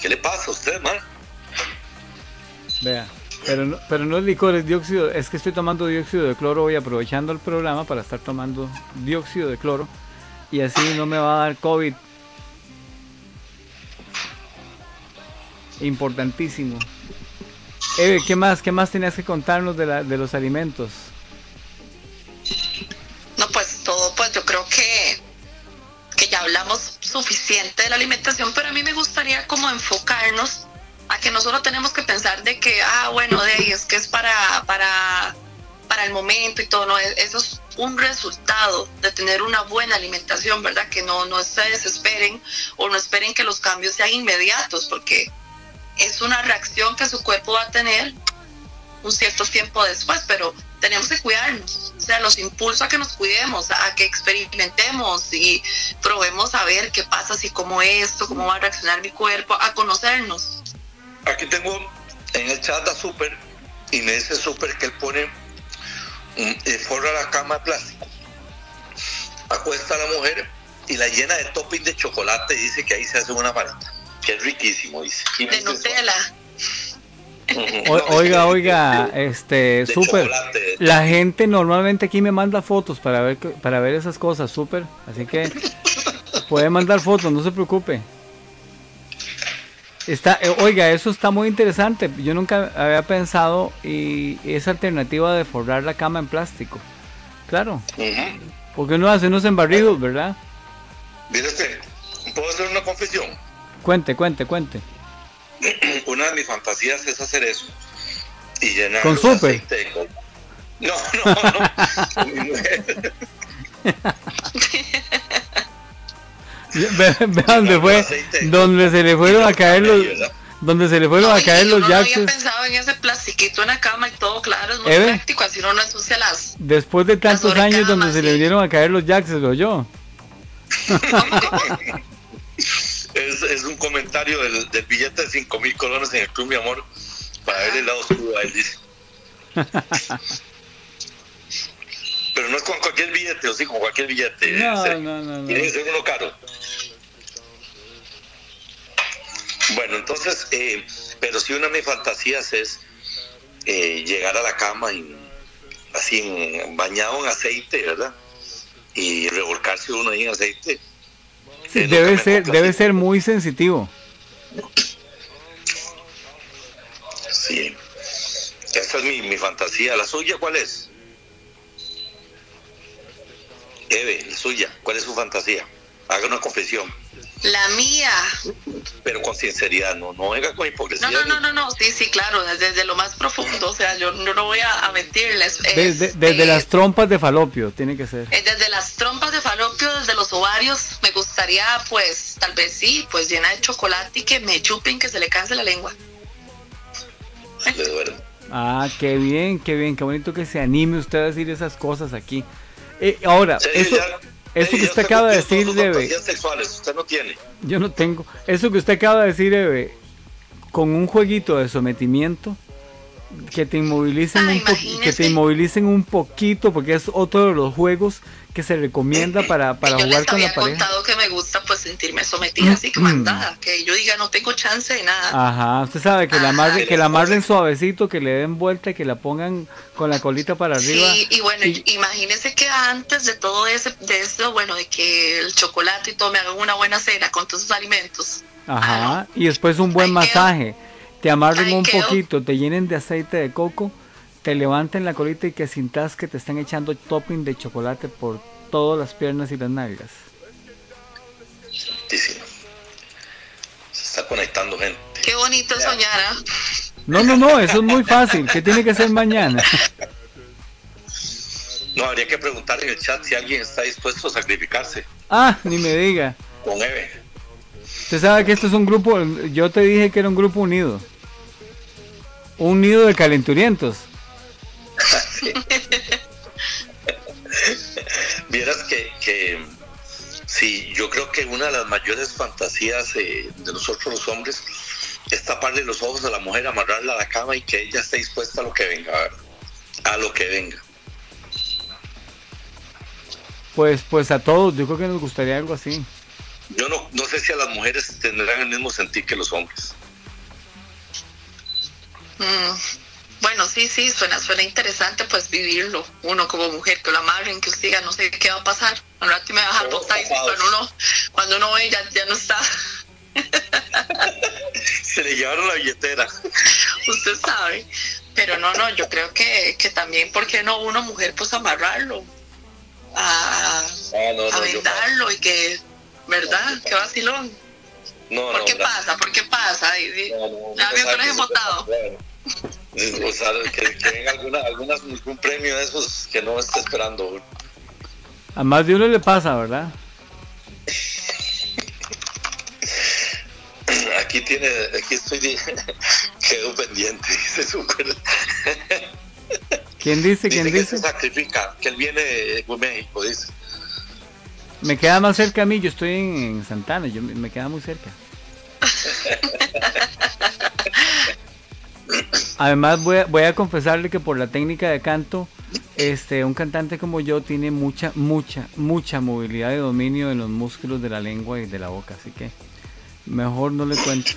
¿Qué le pasa a usted, man? Vea. Pero no, pero no es licor, es dióxido. Es que estoy tomando dióxido de cloro hoy aprovechando el programa para estar tomando dióxido de cloro. Y así no me va a dar COVID. Importantísimo. Eve, ¿qué más? ¿Qué más tenías que contarnos de, la, de los alimentos? No, pues todo, pues yo creo que, que ya hablamos suficiente de la alimentación, pero a mí me gustaría como enfocarnos a que no solo tenemos que pensar de que, ah, bueno, de ahí es que es para, para, para el momento y todo, no, e-, eso es un resultado de tener una buena alimentación, ¿verdad? Que no, no se desesperen o no esperen que los cambios sean inmediatos, porque es una reacción que su cuerpo va a tener un cierto tiempo después, pero tenemos que cuidarnos, o sea, los impulso a que nos cuidemos, a que experimentemos y probemos a ver qué pasa, si como esto, cómo va a reaccionar mi cuerpo, a conocernos. Aquí tengo en el chat a Super y me dice Super que él pone forra la cama de plástico, acuesta a la mujer y la llena de topping de chocolate y dice que ahí se hace una maleta, que es riquísimo, dice. De Nutella. O- oiga, oiga, este, súper. chocolate. La gente normalmente aquí me manda fotos para ver que- para ver esas cosas, súper. Así que puede mandar fotos, no se preocupe. Está, eh, oiga, eso está muy interesante. Yo nunca había pensado y esa alternativa de forrar la cama en plástico. Claro, Ujú. porque uno hace unos embarridos, ¿verdad? Mire usted, ¿puedo hacer una confesión? Cuente, cuente, cuente. Una de mis fantasías es hacer eso. Y llenar ¿Con de coco. No, no, no. Ve, dónde fue, Aceite. donde se le fueron a caer los, donde se le fueron a Ay, caer los no había jaxes. pensado en ese plastiquito en la cama y todo, claro, es muy Eve. práctico, así uno no ensucia las... Después de tantos años donde sobrecamas, se le sí. vinieron a caer los jaxes, lo yo. Es, es un comentario del, del billete de 5 mil colones en el Club Mi Amor para ver el lado oscuro a él, dice. Pero no es con cualquier billete, o sí, con cualquier billete. No, no, no, no. Tiene que ser uno caro. Bueno, entonces, eh, pero sí una de mis fantasías es eh, llegar a la cama y, así en- bañado en aceite, ¿verdad? Y revolcarse uno ahí en aceite. Sí, Eh, debe ser, debe ser muy sensitivo. Sí. Esa es mi, mi fantasía. ¿La suya cuál es? Eve, la suya. ¿Cuál es su fantasía? Haga una confesión, La mía. pero con sinceridad, no, no venga con hipocresía. No, no, no, no, no, sí, sí, claro, desde, desde lo más profundo, o sea, yo no, no voy a, a mentirles. es, Desde, desde eh, las trompas de falopio, tiene que ser. eh, desde las trompas de falopio, desde los ovarios, me gustaría, pues, tal vez sí, pues llena de chocolate y que me chupen, que se le canse la lengua. Le duele. Ah, qué bien, qué bien, qué bonito que se anime usted a decir esas cosas aquí. Eh, ahora, eso, ya- eso serio, que usted acaba de decir, sexuales, usted no tiene. yo no tengo. Eso que usted acaba de decir, Debe, con un jueguito de sometimiento, que te inmovilicen, Ah, un, po- que te inmovilicen un poquito, porque es otro de los juegos que se recomienda para, para y yo jugar les con la había pareja. contado que me gusta, pues, sentirme sometida, así que mandada, que yo diga no tengo chance de nada. Ajá, usted sabe que la Ajá. amarren, que la amarren suavecito, que le den vuelta, que la pongan con la colita para arriba. Sí, y bueno, y- imagínese que antes de todo ese, de eso, bueno, de que el chocolate y todo me hagan una buena cena con todos esos alimentos. Ajá, y después un buen Ahí masaje. Te amarren un poquito, te llenen de aceite de coco, te levanten la colita y que sintas que te están echando topping de chocolate por todas las piernas y las nalgas. Santísimo. Se está conectando gente. Qué bonito es soñar, ¿ah? No, no, no, eso es muy fácil. ¿Qué tiene que ser mañana? No, habría que preguntar en el chat si alguien está dispuesto a sacrificarse Ah, ni me diga. con Eve. Usted sabe que esto es un grupo, yo te dije que era un grupo unido. Un nido de calenturientos. Vieras que, que sí, yo creo que una de las mayores fantasías eh, de nosotros los hombres es taparle los ojos a la mujer, amarrarla a la cama y que ella esté dispuesta a lo que venga, a lo que venga. Pues, pues a todos, yo creo que nos gustaría algo así. Yo no, no sé si a las mujeres tendrán el mismo sentir que los hombres. Mm, bueno, sí, sí, suena, suena interesante pues vivirlo. Uno como mujer, que lo amarren, que diga, no sé qué va a pasar. Al rato me va a dejar Todo botar y cuando uno, cuando uno ve ya, ya no está. Se le llevaron la billetera. usted sabe. Pero no, no, yo creo que, que también, ¿por qué no uno mujer pues amarrarlo? A, Ah, no, a no, yo- vendarlo y que, ¿verdad? Qué vacilón. no, ¿Por no, qué gracias. pasa? ¿Por qué pasa? No, votado. O sea, que, que venga alguna, algunas, algún premio de esos que no esté esperando. A más de uno le pasa, ¿verdad? Aquí tiene, aquí estoy, quedo pendiente, dice súper. ¿Quién dice? ¿Quién Dice que dice? se sacrifica, que él viene de México, dice. Me queda más cerca a mí, yo estoy en, en Santana, yo me, queda muy cerca. Además voy a, voy a confesarle que por la técnica de canto, este, un cantante como yo tiene mucha, mucha, mucha movilidad de dominio en los músculos de la lengua y de la boca, así que mejor no le cuento.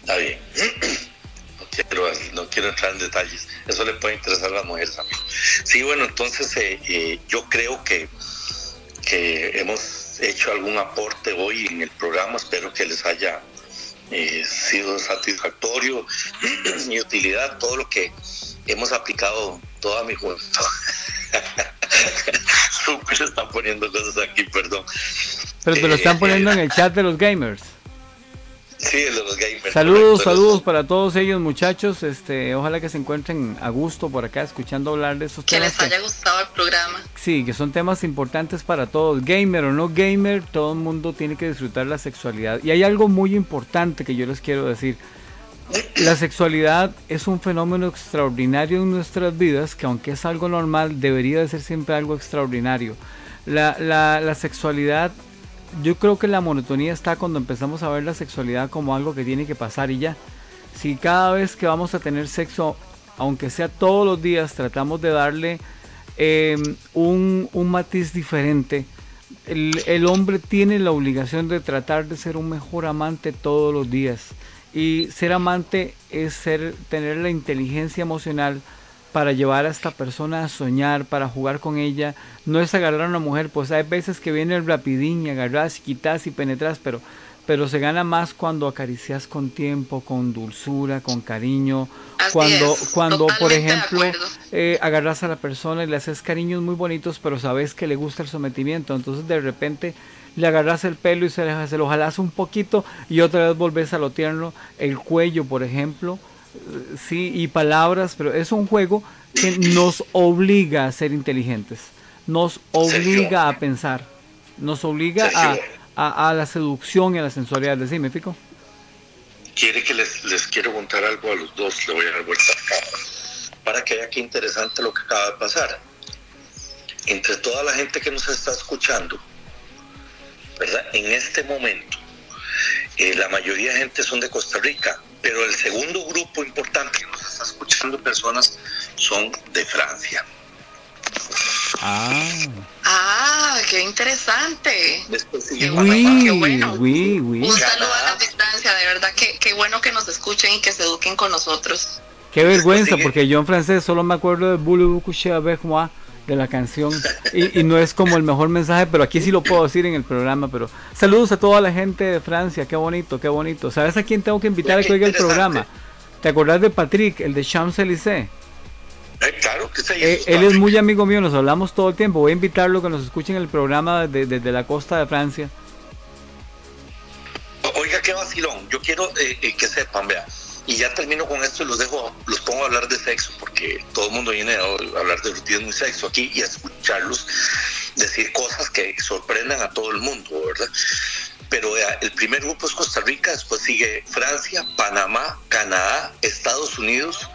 Está bien. No quiero, no quiero entrar en detalles. Eso le puede interesar a las mujeres también. Sí, bueno, entonces eh, eh, yo creo que, que hemos hecho algún aporte hoy en el programa. Espero que les haya eh, sido satisfactorio y utilidad todo lo que hemos aplicado toda mi juventud. Súper están poniendo cosas aquí, perdón. Pero te lo están Eh, poniendo en el chat de los gamers. Sí, el de los gamers. Saludos, correcto. saludos para todos ellos muchachos. Este, ojalá que se encuentren a gusto por acá escuchando hablar de esos Que temas. les haya gustado el programa. Sí, que son temas importantes para todos. Gamer o no gamer, todo el mundo tiene que disfrutar la sexualidad. Y hay algo muy importante que yo les quiero decir. La sexualidad es un fenómeno extraordinario en nuestras vidas que aunque es algo normal, debería de ser siempre algo extraordinario. La, la, la sexualidad, yo creo que la monotonía está cuando empezamos a ver la sexualidad como algo que tiene que pasar y ya. Si cada vez que vamos a tener sexo, aunque sea todos los días, tratamos de darle eh, un, un matiz diferente, el, el hombre tiene la obligación de tratar de ser un mejor amante todos los días. Y ser amante es ser, tener la inteligencia emocional para llevar a esta persona a soñar, para jugar con ella. No es agarrar a una mujer, pues hay veces que viene el rapidín y agarras y quitas y penetras, pero, pero se gana más cuando acaricias con tiempo, con dulzura, con cariño. Así cuando, es, cuando por ejemplo, eh, agarras a la persona y le haces cariños muy bonitos, pero sabes que le gusta el sometimiento. Entonces de repente le agarras el pelo y se, le- se lo jalas un poquito y otra vez volvés a lo tierno. El cuello, por ejemplo, sí, y palabras, pero es un juego que nos obliga a ser inteligentes, nos obliga a pensar, nos obliga a, a, a la seducción y a la sensualidad. Decime, Pico. quiere que les, les quiero contar algo a los dos, le voy a dar vuelta acá, para que vea qué interesante lo que acaba de pasar. Entre toda la gente que nos está escuchando, ¿verdad? En este momento, eh, la mayoría de gente son de Costa Rica, pero el segundo grupo importante que nos está escuchando personas son de Francia. Ah, Ah, qué interesante. Después sigue Qué Panamá. qué bueno. oui, oui. Un saludo a la distancia, de verdad que qué bueno que nos escuchen y que se eduquen con nosotros. Qué vergüenza, porque yo en francés solo me acuerdo de Voulez-vous coucher avec moi de la canción y, y no es como el mejor mensaje, pero aquí sí lo puedo decir en el programa. Pero saludos a toda la gente de Francia, qué bonito, qué bonito. ¿Sabes a quién tengo que invitar a que oiga el programa? ¿Te acordás de Patrick, el de Champs-Élysées? Eh, claro que. Eh, él es muy amigo mío, nos hablamos todo el tiempo. Voy a invitarlo a que nos escuchen el programa de- desde la costa de Francia. Oiga, qué vacilón. Yo quiero eh, eh, que sepan, vea. Y ya termino con esto y los dejo, los pongo a hablar de sexo, porque todo el mundo viene a hablar de erotismo y sexo aquí y a escucharlos decir cosas que sorprendan a todo el mundo, ¿verdad? Pero el primer grupo es Costa Rica, después sigue Francia, Panamá, Canadá, Estados Unidos,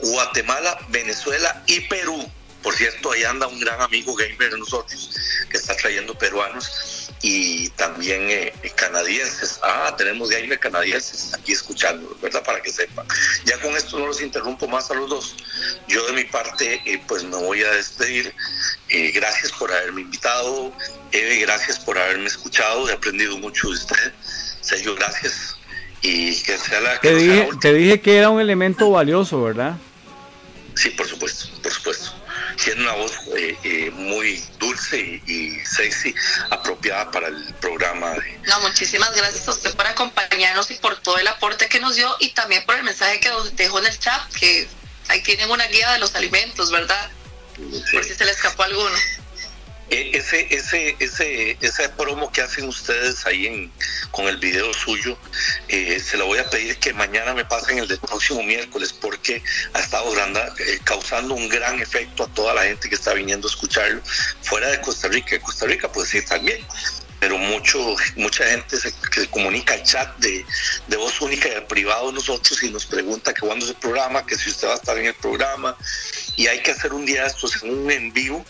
Guatemala, Venezuela y Perú. Por cierto, ahí anda un gran amigo gamer de nosotros que está trayendo peruanos y también eh, canadienses. Ah, tenemos gamer canadienses aquí escuchando, ¿verdad? Para que sepan. Ya con esto no los interrumpo más a los dos. Yo de mi parte, eh, pues me voy a despedir. Eh, gracias por haberme invitado. Eve, gracias por haberme escuchado. He aprendido mucho de usted. Sergio, gracias. y que sea la que la te dije que era un elemento valioso, ¿verdad? Sí, por supuesto, por supuesto. Tiene una voz eh, eh, muy dulce y, y sexy, apropiada para el programa. De, No, muchísimas gracias a usted por acompañarnos y por todo el aporte que nos dio y también por el mensaje que nos dejó en el chat, que ahí tienen una guía de los alimentos, ¿verdad? Por si se le escapó alguno. Eh, ese, ese, ese, ese promo que hacen ustedes ahí en, con el video suyo, eh, se lo voy a pedir que mañana me pasen el del próximo miércoles porque ha estado granda- eh, causando un gran efecto a toda la gente que está viniendo a escucharlo fuera de Costa Rica. En Costa Rica, pues sí, también. Pero mucho, mucha gente se, comunica al chat de, de voz única y al privado nosotros y nos pregunta que cuándo es el programa, que si usted va a estar en el programa. Y hay que hacer un día de estos en un en vivo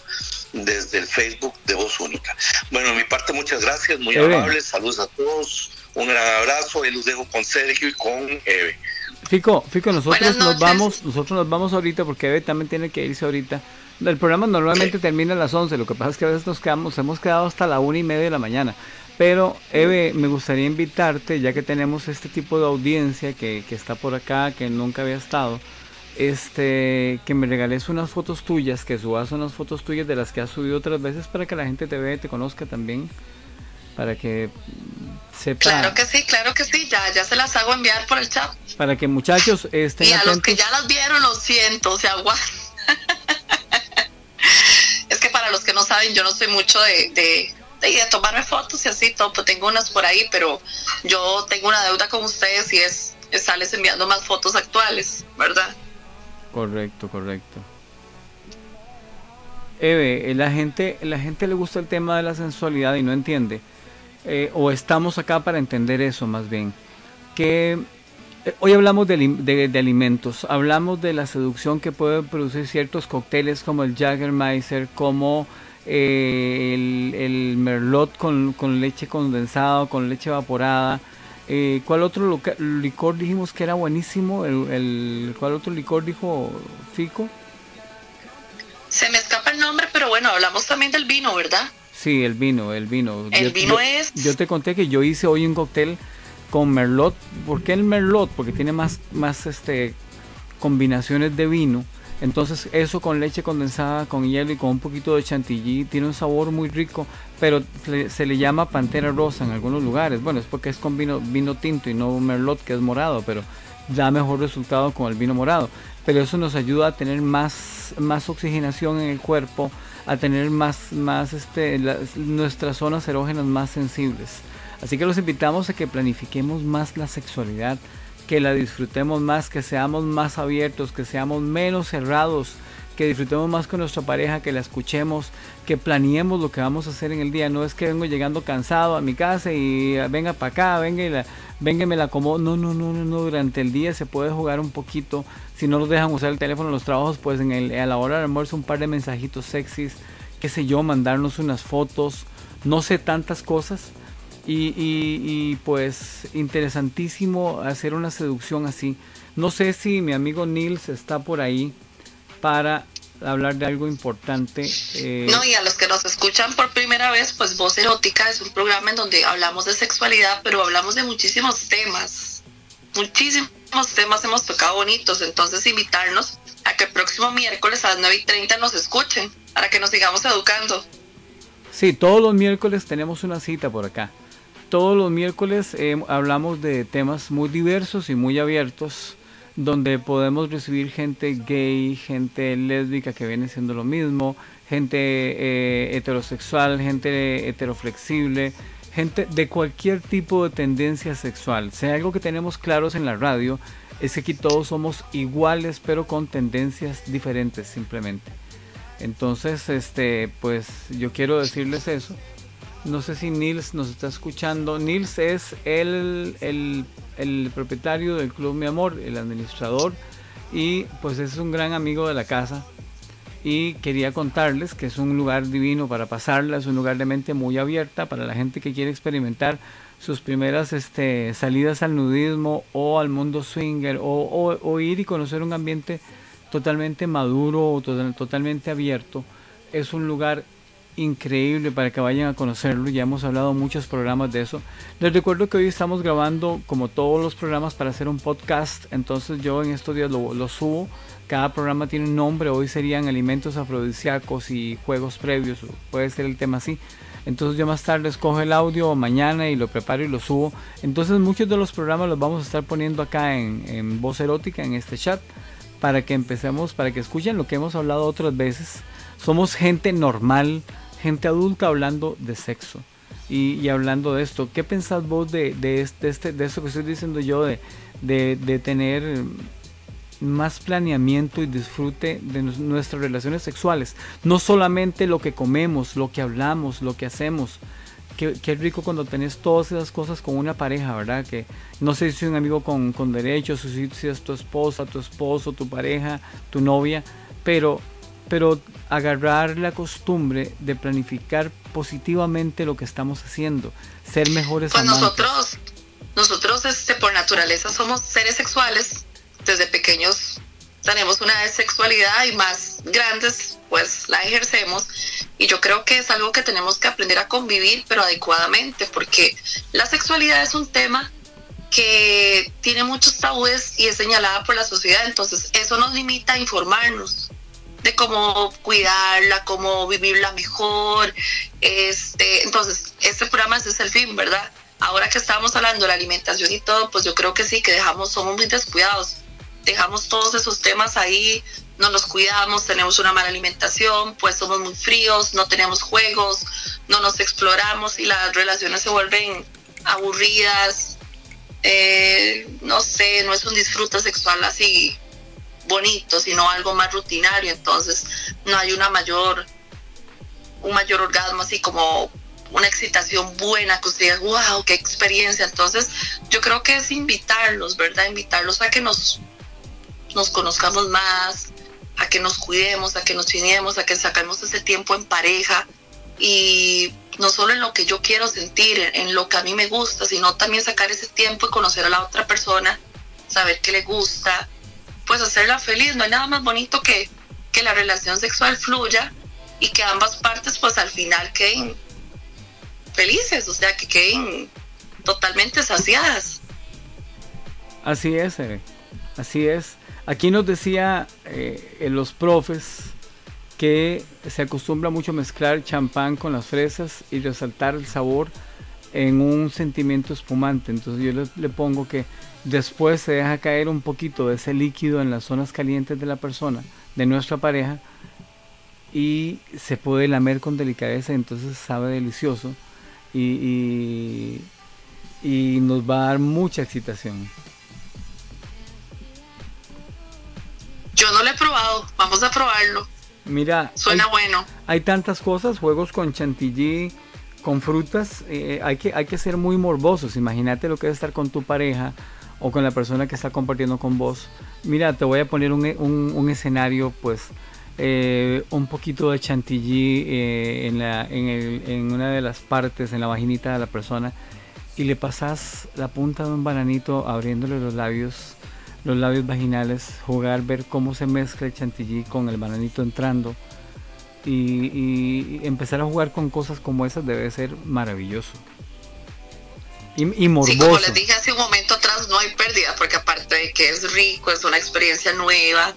desde el Facebook de Voz Única. Bueno, de mi parte, muchas gracias, muy Eve. amables, saludos a todos, un gran abrazo, y los dejo con Sergio y con Eve. Fico, Fico, nosotros nos vamos, nosotros nos vamos ahorita porque Eve también tiene que irse ahorita. El programa normalmente termina a las 11, lo que pasa es que a veces nos quedamos, hemos quedado hasta la una y media de la mañana. Pero, Eve, me gustaría invitarte, ya que tenemos este tipo de audiencia que, que está por acá, que nunca había estado, este, que me regales unas fotos tuyas, que subas unas fotos tuyas de las que has subido otras veces para que la gente te vea y te conozca también, para que sepa, Claro que sí, claro que sí, ya, ya se las hago enviar por el chat. para que muchachos estén Y a los atentos. que ya las vieron, lo siento, se aguantan. es que para los que no saben, yo no soy mucho de, de, de, de tomarme fotos y así, todo, pues tengo unas por ahí, pero yo tengo una deuda con ustedes y es estarles enviando más fotos actuales, ¿verdad? Correcto, correcto. Eve, eh, la gente, la gente le gusta el tema de la sensualidad y no entiende. Eh, o estamos acá para entender eso más bien. Que eh, hoy hablamos de, alim- de- de alimentos, hablamos de la seducción que pueden producir ciertos cócteles como el Jagermeister, como eh, el, el Merlot con, con leche condensada, con leche evaporada. Eh, ¿Cuál otro loca- licor dijimos que era buenísimo? El, el- ¿Cuál otro licor dijo Fico? Se me escapa el nombre, pero bueno, hablamos también del vino, ¿verdad? Sí, el vino, el vino. El Yo- vino yo- es- Yo te conté que yo hice hoy un cóctel con Merlot. ¿Por qué el Merlot? Porque tiene más, más este, combinaciones de vino. Entonces eso con leche condensada, con hielo y con un poquito de chantilly tiene un sabor muy rico, pero se le llama pantera rosa en algunos lugares. Bueno, es porque es con vino, vino tinto y no merlot que es morado, pero da mejor resultado con el vino morado. Pero eso nos ayuda a tener más, más oxigenación en el cuerpo, a tener más, más este, las- nuestras zonas erógenas más sensibles. Así que los invitamos a que planifiquemos más la sexualidad, que la disfrutemos más, que seamos más abiertos, que seamos menos cerrados, que disfrutemos más con nuestra pareja, que la escuchemos, que planeemos lo que vamos a hacer en el día. No es que vengo llegando cansado a mi casa y ah, venga para acá, venga y la, me la acomodo. No, no, no, no, no. Durante el día se puede jugar un poquito. Si no nos dejan usar el teléfono en los trabajos, pues en el, a la hora del almuerzo un par de mensajitos sexys, qué sé yo, mandarnos unas fotos. No sé tantas cosas. Y, y- y, pues interesantísimo hacer una seducción así. No sé si mi amigo Nils está por ahí para hablar de algo importante. eh, No, y a los que nos escuchan por primera vez, pues Voz Erótica es un programa en donde hablamos de sexualidad, pero hablamos de muchísimos temas. Muchísimos temas hemos tocado bonitos, entonces invitarnos a que el próximo miércoles a las 9 y 30 nos escuchen, para que nos sigamos educando. Sí, todos los miércoles tenemos una cita por acá. Todos los miércoles eh, hablamos de temas muy diversos y muy abiertos, donde podemos recibir gente gay, gente lésbica que viene siendo lo mismo, gente eh, heterosexual, gente heteroflexible, gente de cualquier tipo de tendencia sexual. Si algo que tenemos claros en la radio es que aquí todos somos iguales, pero con tendencias diferentes simplemente. Entonces, este, pues yo quiero decirles eso. No sé si Nils nos está escuchando. Nils es el, el, el propietario del Club Mi Amor, el administrador, y pues es un gran amigo de la casa. Y quería contarles que es un lugar divino para pasarla, es un lugar de mente muy abierta para la gente que quiere experimentar sus primeras este, salidas al nudismo o al mundo swinger o, o- ir y conocer un ambiente totalmente maduro o to- totalmente abierto. Es un lugar increíble para que vayan a conocerlo. Ya hemos hablado muchos programas de eso. Les recuerdo que hoy estamos grabando como todos los programas para hacer un podcast. Entonces yo en estos días lo, lo subo. Cada programa tiene un nombre. Hoy serían alimentos afrodisíacos y juegos previos. Puede ser el tema así. Entonces yo más tarde escojo el audio mañana y lo preparo y lo subo. Entonces muchos de los programas los vamos a estar poniendo acá en, en voz erótica, en este chat, para que empecemos, para que escuchen lo que hemos hablado otras veces. Somos gente normal, gente adulta hablando de sexo. Y, hablando de esto, ¿qué pensás vos de, este, de esto que estoy diciendo yo, de, tener más planeamiento y disfrute de nuestras relaciones sexuales. No solamente lo que comemos, lo que hablamos, lo que hacemos. Qué, qué, rico cuando tenés todas esas cosas con una pareja, ¿verdad? Que no sé si es un amigo con, con derechos, o si, es tu esposa, tu esposo, tu pareja, tu novia, pero, pero agarrar la costumbre de planificar positivamente lo que estamos haciendo, ser mejores pues nosotros, nosotros este, por naturaleza somos seres sexuales. Desde pequeños tenemos una sexualidad y más grandes pues la ejercemos. Y yo creo que es algo que tenemos que aprender a convivir pero adecuadamente porque la sexualidad es un tema que tiene muchos tabúes y es señalada por la sociedad. Entonces eso nos limita a informarnos de cómo cuidarla, cómo vivirla mejor. Este, entonces, este programa es el fin, ¿verdad? Ahora que estamos hablando de la alimentación y todo, pues yo creo que sí, que dejamos, somos muy descuidados dejamos todos esos temas ahí, no nos cuidamos, tenemos una mala alimentación, pues somos muy fríos, no tenemos juegos, no nos exploramos y las relaciones se vuelven aburridas. Eh, no sé, no es un disfrute sexual así bonito, sino algo más rutinario, entonces no hay una mayor, un mayor orgasmo así como una excitación buena, que ustedes, wow, qué experiencia. Entonces, yo creo que es invitarlos, ¿verdad? Invitarlos a que nos nos conozcamos más, a que nos cuidemos, a que nos chinemos, a que sacamos ese tiempo en pareja y no solo en lo que yo quiero sentir, en lo que a mí me gusta, sino también sacar ese tiempo y conocer a la otra persona, saber qué le gusta, pues hacerla feliz. No hay nada más bonito que, que la relación sexual fluya y que ambas partes pues al final queden felices, o sea, que queden totalmente saciadas. Así es, así es. Aquí nos decía eh, los profes que se acostumbra mucho mezclar champán con las fresas y resaltar el sabor en un sentimiento espumante. Entonces yo le, pongo que después se deja caer un poquito de ese líquido en las zonas calientes de la persona, de nuestra pareja, y se puede lamer con delicadeza, entonces sabe delicioso y, y nos va a dar mucha excitación. Yo no lo he probado, vamos a probarlo. Mira, suena bueno. Hay tantas cosas, juegos con chantilly, con frutas, eh, hay, que, hay que ser muy morbosos. Imagínate lo que es estar con tu pareja o con la persona que está compartiendo con vos. Mira, te voy a poner un, un, escenario, pues, eh, un poquito de chantilly eh, en, la, en, el, en una de las partes, en la vaginita de la persona, y le pasas la punta de un bananito abriéndole los labios los labios vaginales, jugar, ver cómo se mezcla el chantilly con el bananito entrando y, empezar a jugar con cosas como esas debe ser maravilloso. Y, y morboso. como les dije hace un momento atrás, no hay pérdida, porque aparte de que es rico, es una experiencia nueva,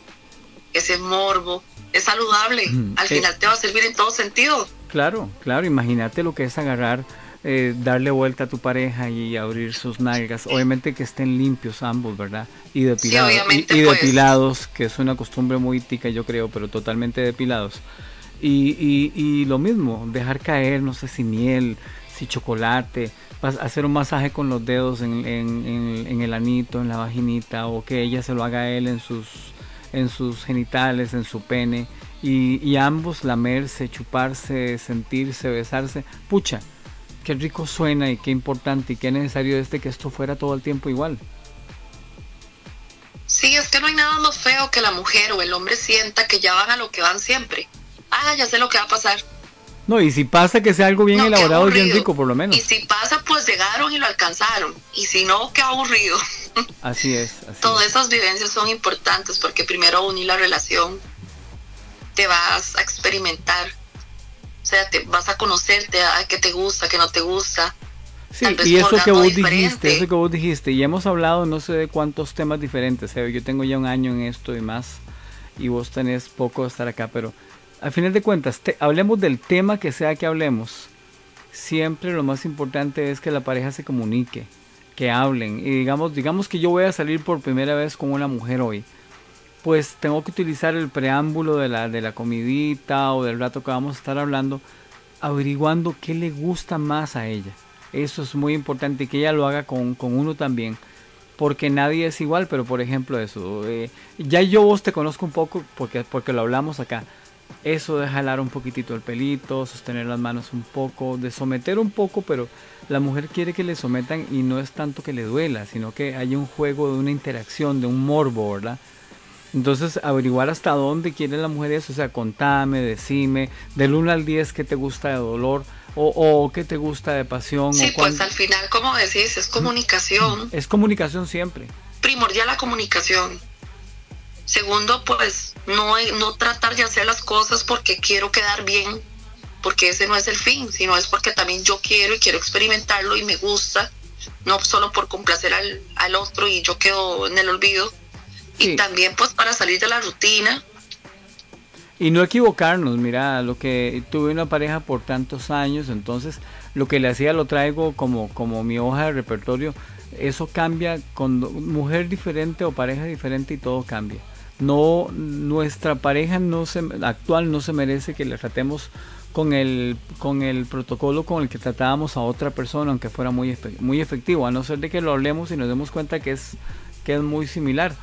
ese morbo, es saludable, al eh, final te va a servir en todo sentido. Claro, claro, imagínate lo que es agarrar eh, darle vuelta a tu pareja y abrir sus nalgas. Obviamente que estén limpios ambos, ¿verdad? Y depilados. y, pues. depilados, que es una costumbre muy tica, yo creo, pero totalmente depilados. Y, y, lo mismo, dejar caer, no sé si miel, si chocolate, hacer un masaje con los dedos en, en, el anito, en la vaginita, o que ella se lo haga a él en sus, en sus genitales, en su pene, y, ambos lamerse, chuparse, sentirse, besarse. Pucha, qué rico suena y qué importante y qué necesario es que esto fuera todo el tiempo igual. Sí, es que no hay nada más feo que la mujer o el hombre sienta que ya van a lo que van siempre. Ah, ya sé lo que va a pasar. No, y si pasa que sea algo bien elaborado y bien rico, por lo menos. Y si pasa, pues llegaron y lo alcanzaron. Y si no, qué aburrido. Así es. Todas esas vivencias son importantes porque primero unir la relación, te vas a experimentar sea, te vas a conocerte, a qué te gusta, qué no te gusta. Sí, y eso que vos diferente. dijiste, eso que vos dijiste, y hemos hablado no sé de cuántos temas diferentes, ¿eh? yo tengo ya un año en esto y más, y vos tenés poco de estar acá, pero al final de cuentas, hablemos del tema que sea que hablemos, siempre lo más importante es que la pareja se comunique, que hablen, y digamos, digamos que yo voy a salir por primera vez con una mujer hoy, pues tengo que utilizar el preámbulo de la, de la comidita o del rato que vamos a estar hablando, averiguando qué le gusta más a ella. Eso es muy importante y que ella lo haga con, con uno también. Porque nadie es igual, pero por ejemplo eso, eh, ya yo vos te conozco un poco porque, porque lo hablamos acá. Eso de jalar un poquitito el pelito, sostener las manos un poco, de someter un poco, pero la mujer quiere que le sometan y no es tanto que le duela, sino que haya un juego de una interacción, de un morbo, ¿verdad? Entonces, averiguar hasta dónde quiere la mujer eso, o sea, contame, decime, del 1 al 10 qué te gusta de dolor o, o qué te gusta de pasión. Sí, o pues al final, como decís, es comunicación. Es comunicación siempre. primordial la comunicación. Segundo, pues no, no tratar de hacer las cosas porque quiero quedar bien, porque ese no es el fin, sino es porque también yo quiero y quiero experimentarlo y me gusta, no solo por complacer al, al otro y yo quedo en el olvido. Sí. Y también pues para salir de la rutina, Y no equivocarnos, mira, lo que tuve una pareja por tantos años, entonces lo que le hacía lo traigo como, como mi hoja de repertorio. Eso cambia con mujer diferente o pareja diferente y todo cambia. No, nuestra pareja no se, actual no se merece que le tratemos con el, con el protocolo con el que tratábamos a otra persona, aunque fuera muy, muy efectivo, a no ser de que lo hablemos y nos demos cuenta que es, que es muy similar.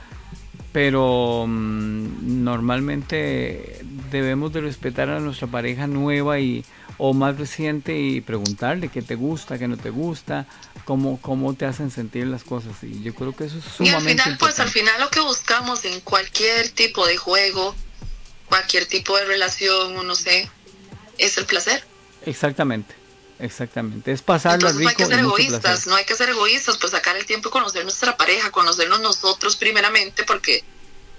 Pero mm, normalmente debemos de respetar a nuestra pareja nueva y o más reciente y preguntarle qué te gusta, qué no te gusta, cómo, cómo te hacen sentir las cosas y yo creo que eso es y al sumamente final pues al importante. final lo que buscamos en cualquier tipo de juego, cualquier tipo de relación, o no sé, es el placer. Exactamente, exactamente, es pasarlo Entonces no hay rico que ser egoístas, no hay que ser egoístas, pues sacar el tiempo y conocer nuestra pareja, conocernos nosotros primeramente, porque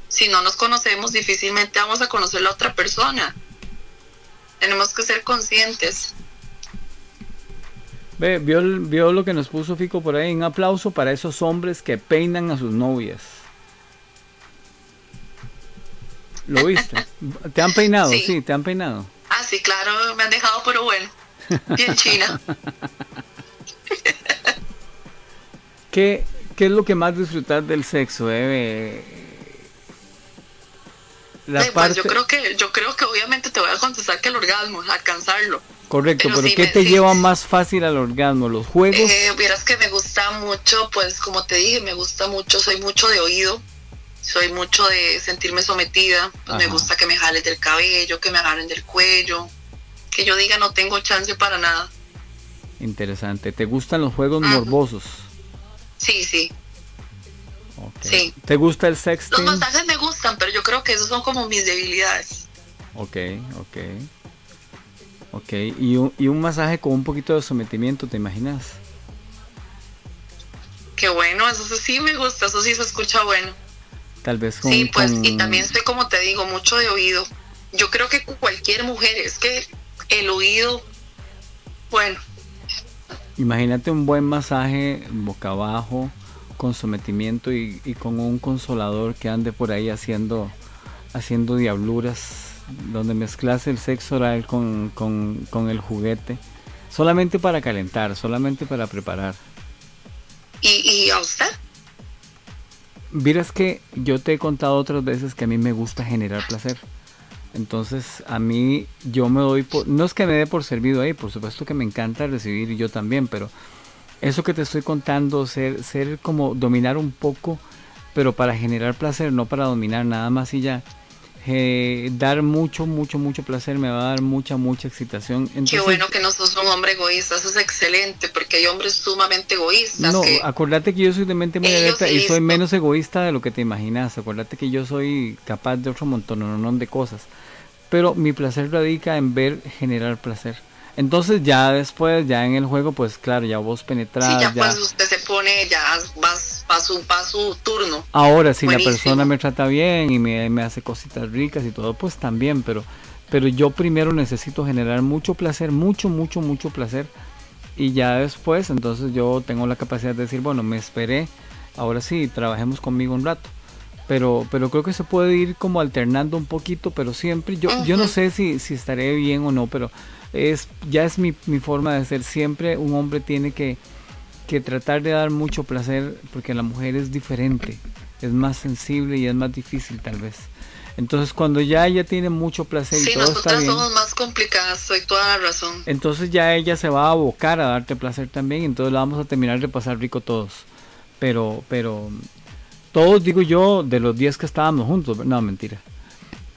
si no nos conocemos difícilmente vamos a conocer la otra persona. Tenemos que ser conscientes. Ve, vio, vio lo que nos puso Fico por ahí, un aplauso para esos hombres que peinan a sus novias. ¿Lo viste? ¿Te han peinado? Sí. sí te han peinado. Ah, sí, claro, me han dejado, pero bueno, bien china. ¿Qué, ¿Qué es lo que más disfrutar del sexo? eh? La Eh, pues yo creo que yo creo que obviamente te voy a contestar que el orgasmo, alcanzarlo. Correcto, pero pero, sí ¿qué me- te sí. lleva más fácil al orgasmo? ¿Los juegos? Eh, vieras que me gusta mucho, pues como te dije, me gusta mucho, soy mucho de oído, soy mucho de sentirme sometida, pues, me gusta que me jalen del cabello, que me agarren del cuello, que yo diga no tengo chance para nada. Interesante. ¿Te gustan los juegos Ajá. morbosos? Sí, sí. Sí. ¿Te gusta el Los sexting? masajes me gustan, pero yo creo que esos son como mis debilidades. Ok, ok. Ok, y un, y un masaje con un poquito de sometimiento, ¿te imaginas? Qué bueno, eso sí me gusta, eso sí se escucha bueno. Tal vez con... Sí, pues, y también soy, como te digo, mucho de oído. Yo creo que cualquier mujer, es que el oído, bueno, Imagínate un buen masaje boca abajo, con sometimiento y, y con un consolador que ande por ahí haciendo, haciendo diabluras, donde mezclas el sexo oral con, con, con el juguete, solamente para calentar, solamente para preparar. ¿y, y a usted? Vieras que yo te he contado otras veces que a mí me gusta generar placer. Entonces a mí yo me doy por... No es que me dé por servido ahí, por supuesto que me encanta recibir y yo también, pero eso que te estoy contando, ser, ser como dominar un poco, pero para generar placer, no para dominar nada más y ya. Eh, dar mucho, mucho, mucho placer me va a dar mucha, mucha excitación. Qué bueno que no sos un hombre egoísta, eso es excelente, porque hay hombres sumamente egoístas No, que acuérdate que yo soy de mente muy abierta y soy menos egoísta de lo que te imaginas. Acuérdate que yo soy capaz de otro montón de cosas. Pero mi placer radica en ver generar placer. Entonces ya después, ya en el juego, pues claro, ya vos penetras, sí, ya, ya. pues usted se pone, ya vas para su, pa' su turno. Ahora, si Buenísimo. la persona me trata bien y me, me hace cositas ricas y todo, pues también, pero pero yo primero necesito generar mucho placer, mucho, mucho, mucho placer. Y ya después, entonces yo tengo la capacidad de decir, bueno, me esperé, ahora sí, trabajemos conmigo un rato. Pero, pero creo que se puede ir como alternando un poquito, pero siempre, yo, yo no sé si, si estaré bien o no, pero es, ya es mi, mi forma de ser. Siempre un hombre tiene que, que tratar de dar mucho placer, porque la mujer es diferente, es más sensible y es más difícil tal vez. Entonces cuando ya ella tiene mucho placer Sí, y todo está nosotras bien, somos más complicadas, soy toda la razón. entonces ya ella se va a abocar a darte placer también, entonces la vamos a terminar de pasar rico todos. Pero, pero, todos digo yo, de los 10 que estábamos juntos, no, mentira.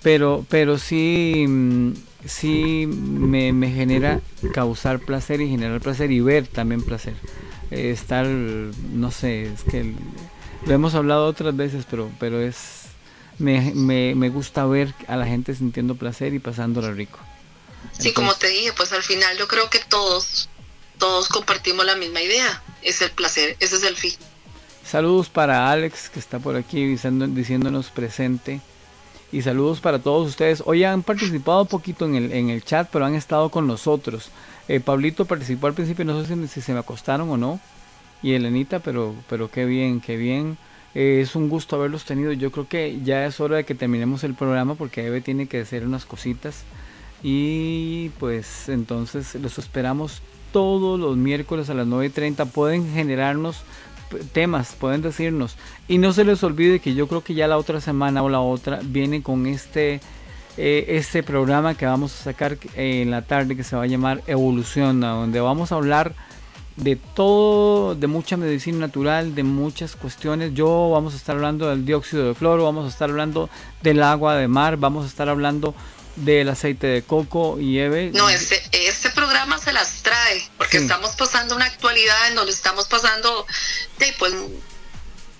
Pero, pero sí, mm, sí me, me genera causar placer y generar placer y ver también placer. Eh, estar, no sé, es que lo hemos hablado otras veces, pero, pero es, me, me, me gusta ver a la gente sintiendo placer y pasándola rico. Sí, como te dije, pues al final yo creo que todos, todos compartimos la misma idea. Es el placer, ese es el fin. Saludos para Alex que está por aquí diciendo- diciéndonos presente. Y saludos para todos ustedes. Hoy han participado un poquito en el, en el chat, pero han estado con nosotros. Eh, Pablito participó al principio, no sé si, si se me acostaron o no. Y Elenita, pero, pero qué bien, qué bien. Eh, es un gusto haberlos tenido. Yo creo que ya es hora de que terminemos el programa porque Eve tiene que hacer unas cositas. Y pues entonces los esperamos todos los miércoles a las 9.30. Pueden generarnos temas, pueden decirnos. Y no se les olvide que yo creo que ya la otra semana o la otra viene con este, eh, este programa que vamos a sacar en la tarde que se va a llamar Evolución, donde vamos a hablar de todo, de mucha medicina natural, de muchas cuestiones. Yo vamos a estar hablando del dióxido de cloro, vamos a estar hablando del agua de mar, vamos a estar hablando del aceite de coco y Eve. No, este, este programa se las trae, porque Sí. estamos pasando una actualidad en donde estamos pasando, de, pues,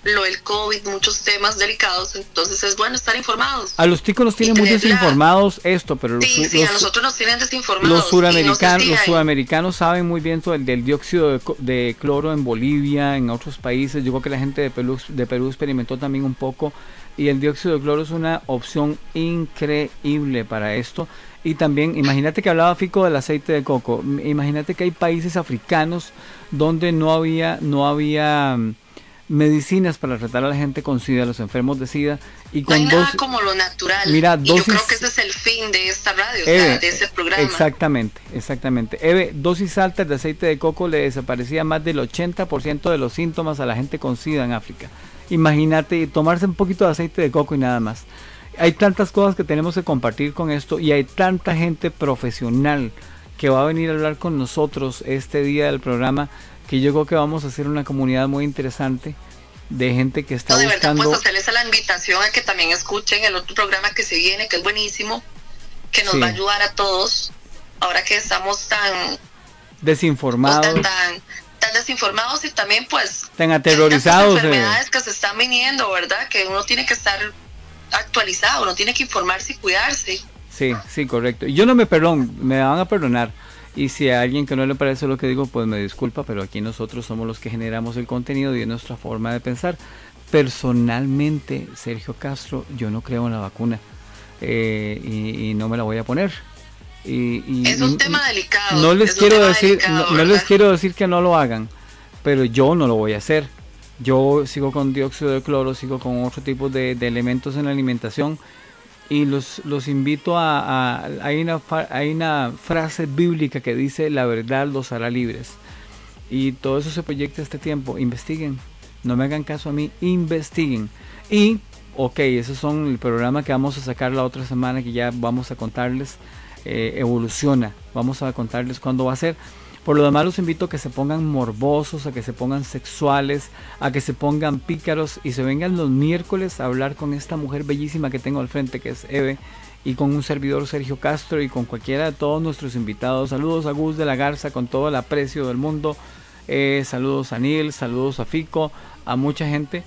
lo del COVID, muchos temas delicados, entonces es bueno estar informados. A los ticos los tienen muy desinformados esto, pero los, Sí, sí, los- a nosotros nos tienen desinformados. los suramericanos, los sudamericanos saben muy bien sobre el del dióxido de, de cloro en Bolivia, en otros países. Yo creo que la gente de Perú, de Perú experimentó también un poco. Y el dióxido de cloro es una opción increíble para esto. Y también, imagínate que hablaba Fico del aceite de coco. Imagínate que hay países africanos donde no había, no había medicinas para tratar a la gente con SIDA, los enfermos de SIDA. Y No con hay dos, nada como lo natural. Mira, y yo creo que ese es el fin de esta radio, o Eve, sea, de ese programa. Exactamente, exactamente. Eve, dosis altas de aceite de coco le desaparecía más del 80% de los síntomas a la gente con SIDA en África. Imagínate tomarse un poquito de aceite de coco y nada más. Hay tantas cosas que tenemos que compartir con esto y hay tanta gente profesional que va a venir a hablar con nosotros este día del programa que yo creo que vamos a hacer una comunidad muy interesante de gente que está No, de verdad, buscando pues hacerles la invitación a que también escuchen el otro programa que se viene, que es buenísimo, que nos Sí. va a ayudar a todos, ahora que estamos tan, desinformados. tan, tan, tan desinformados y también pues Tan tantas aterrorizados, eh. enfermedades que se están viniendo, ¿verdad? Que uno tiene que estar actualizado, uno tiene que informarse y cuidarse. Sí, sí, correcto. Y yo no me perdón, me van a perdonar. Y si a alguien que no le parece lo que digo, pues me disculpa, pero aquí nosotros somos los que generamos el contenido y es nuestra forma de pensar. Personalmente, Sergio Castro, yo no creo en la vacuna eh, y, y no me la voy a poner. Y, y- Es un tema delicado. no les quiero decir, delicado, no, no les quiero decir que no lo hagan, pero yo no lo voy a hacer. Yo sigo con dióxido de cloro, sigo con otro tipo de, de elementos en la alimentación y los, los invito a, hay, una, hay una frase bíblica que dice la verdad los hará libres y todo eso se proyecta este tiempo, investiguen, no me hagan caso a mí, investiguen. Y ok, esos son el programa que vamos a sacar la otra semana que ya vamos a contarles eh, evoluciona, vamos a contarles cuándo va a ser por lo demás los invito a que se pongan morbosos, a que se pongan sexuales, a que se pongan pícaros y se vengan los miércoles a hablar con esta mujer bellísima que tengo al frente, que es Eve, y con un servidor Sergio Castro y con cualquiera de todos nuestros invitados. Saludos a Gus de la Garza con todo el aprecio del mundo. Eh, saludos a Neil, saludos a Fico, a mucha gente.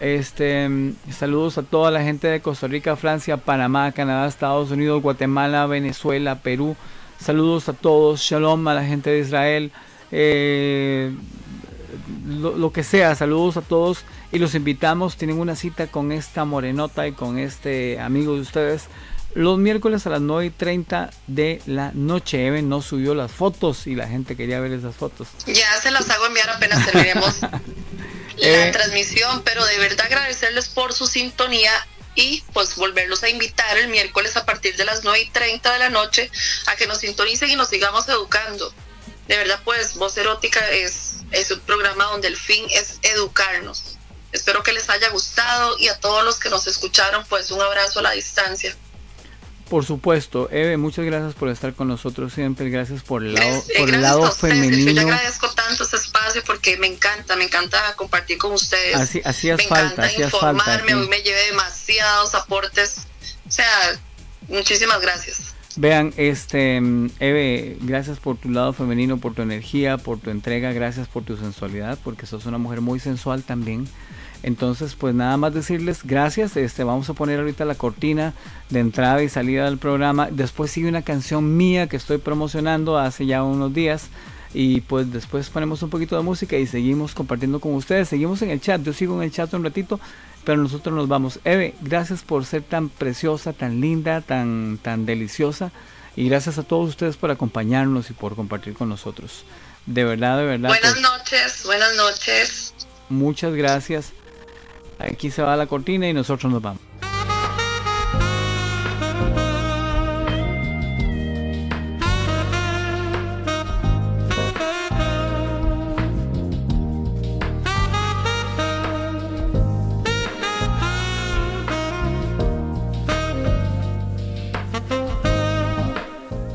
Este, saludos a toda la gente de Costa Rica, Francia, Panamá, Canadá, Estados Unidos, Guatemala, Venezuela, Perú. Saludos a todos, shalom a la gente de Israel, eh, lo, lo que sea, saludos a todos y los invitamos, tienen una cita con esta morenota y con este amigo de ustedes, los miércoles a las 9 y 30 de la noche. Even no subió las fotos y la gente quería ver esas fotos. Ya se las hago enviar apenas terminemos la Eh. transmisión, pero de verdad agradecerles por su sintonía y pues volverlos a invitar el miércoles a partir de las 9 y 30 de la noche a que nos sintonicen y nos sigamos educando. De verdad, pues Voz Erótica es, es un programa donde el fin es educarnos. Espero que les haya gustado y a todos los que nos escucharon, pues un abrazo a la distancia. Por supuesto, Eve, muchas gracias por estar con nosotros siempre. Gracias por el lado, por el lado ustedes. Yo femenino. agradezco tanto este espacio porque me encanta, me encanta compartir con ustedes. Así- me falta, encanta hacías falta hoy me llevé demasiados aportes. O sea, muchísimas gracias. Vean, este, Eve, gracias por tu lado femenino, por tu energía, por tu entrega, gracias por tu sensualidad, porque sos una mujer muy sensual también. Entonces, pues nada más decirles gracias. Este, vamos a poner ahorita la cortina de entrada y salida del programa. Después sigue una canción mía que estoy promocionando hace ya unos días. Y pues después ponemos un poquito de música y seguimos compartiendo con ustedes. Seguimos en el chat. Yo sigo en el chat un ratito, pero nosotros nos vamos. Eve, gracias por ser tan preciosa, tan linda, tan, tan deliciosa. Y gracias a todos ustedes por acompañarnos y por compartir con nosotros. De verdad, de verdad. Buenas pues, noches, buenas noches. Muchas gracias. Aquí se va la cortina y nosotros nos vamos.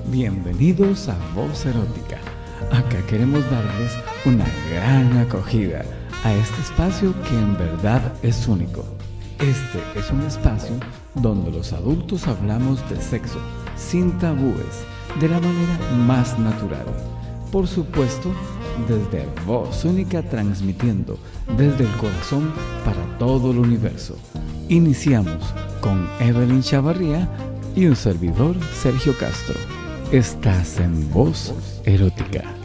Bienvenidos a Voz Erótica. Acá queremos darles una gran acogida a este espacio que en verdad es único. Este es un espacio donde los adultos hablamos de sexo sin tabúes, de la manera más natural. Por supuesto, desde Voz Única transmitiendo desde el corazón para todo el universo. Iniciamos con Evelyn Chavarría y un servidor Sergio Castro. Estás en Voz Erótica.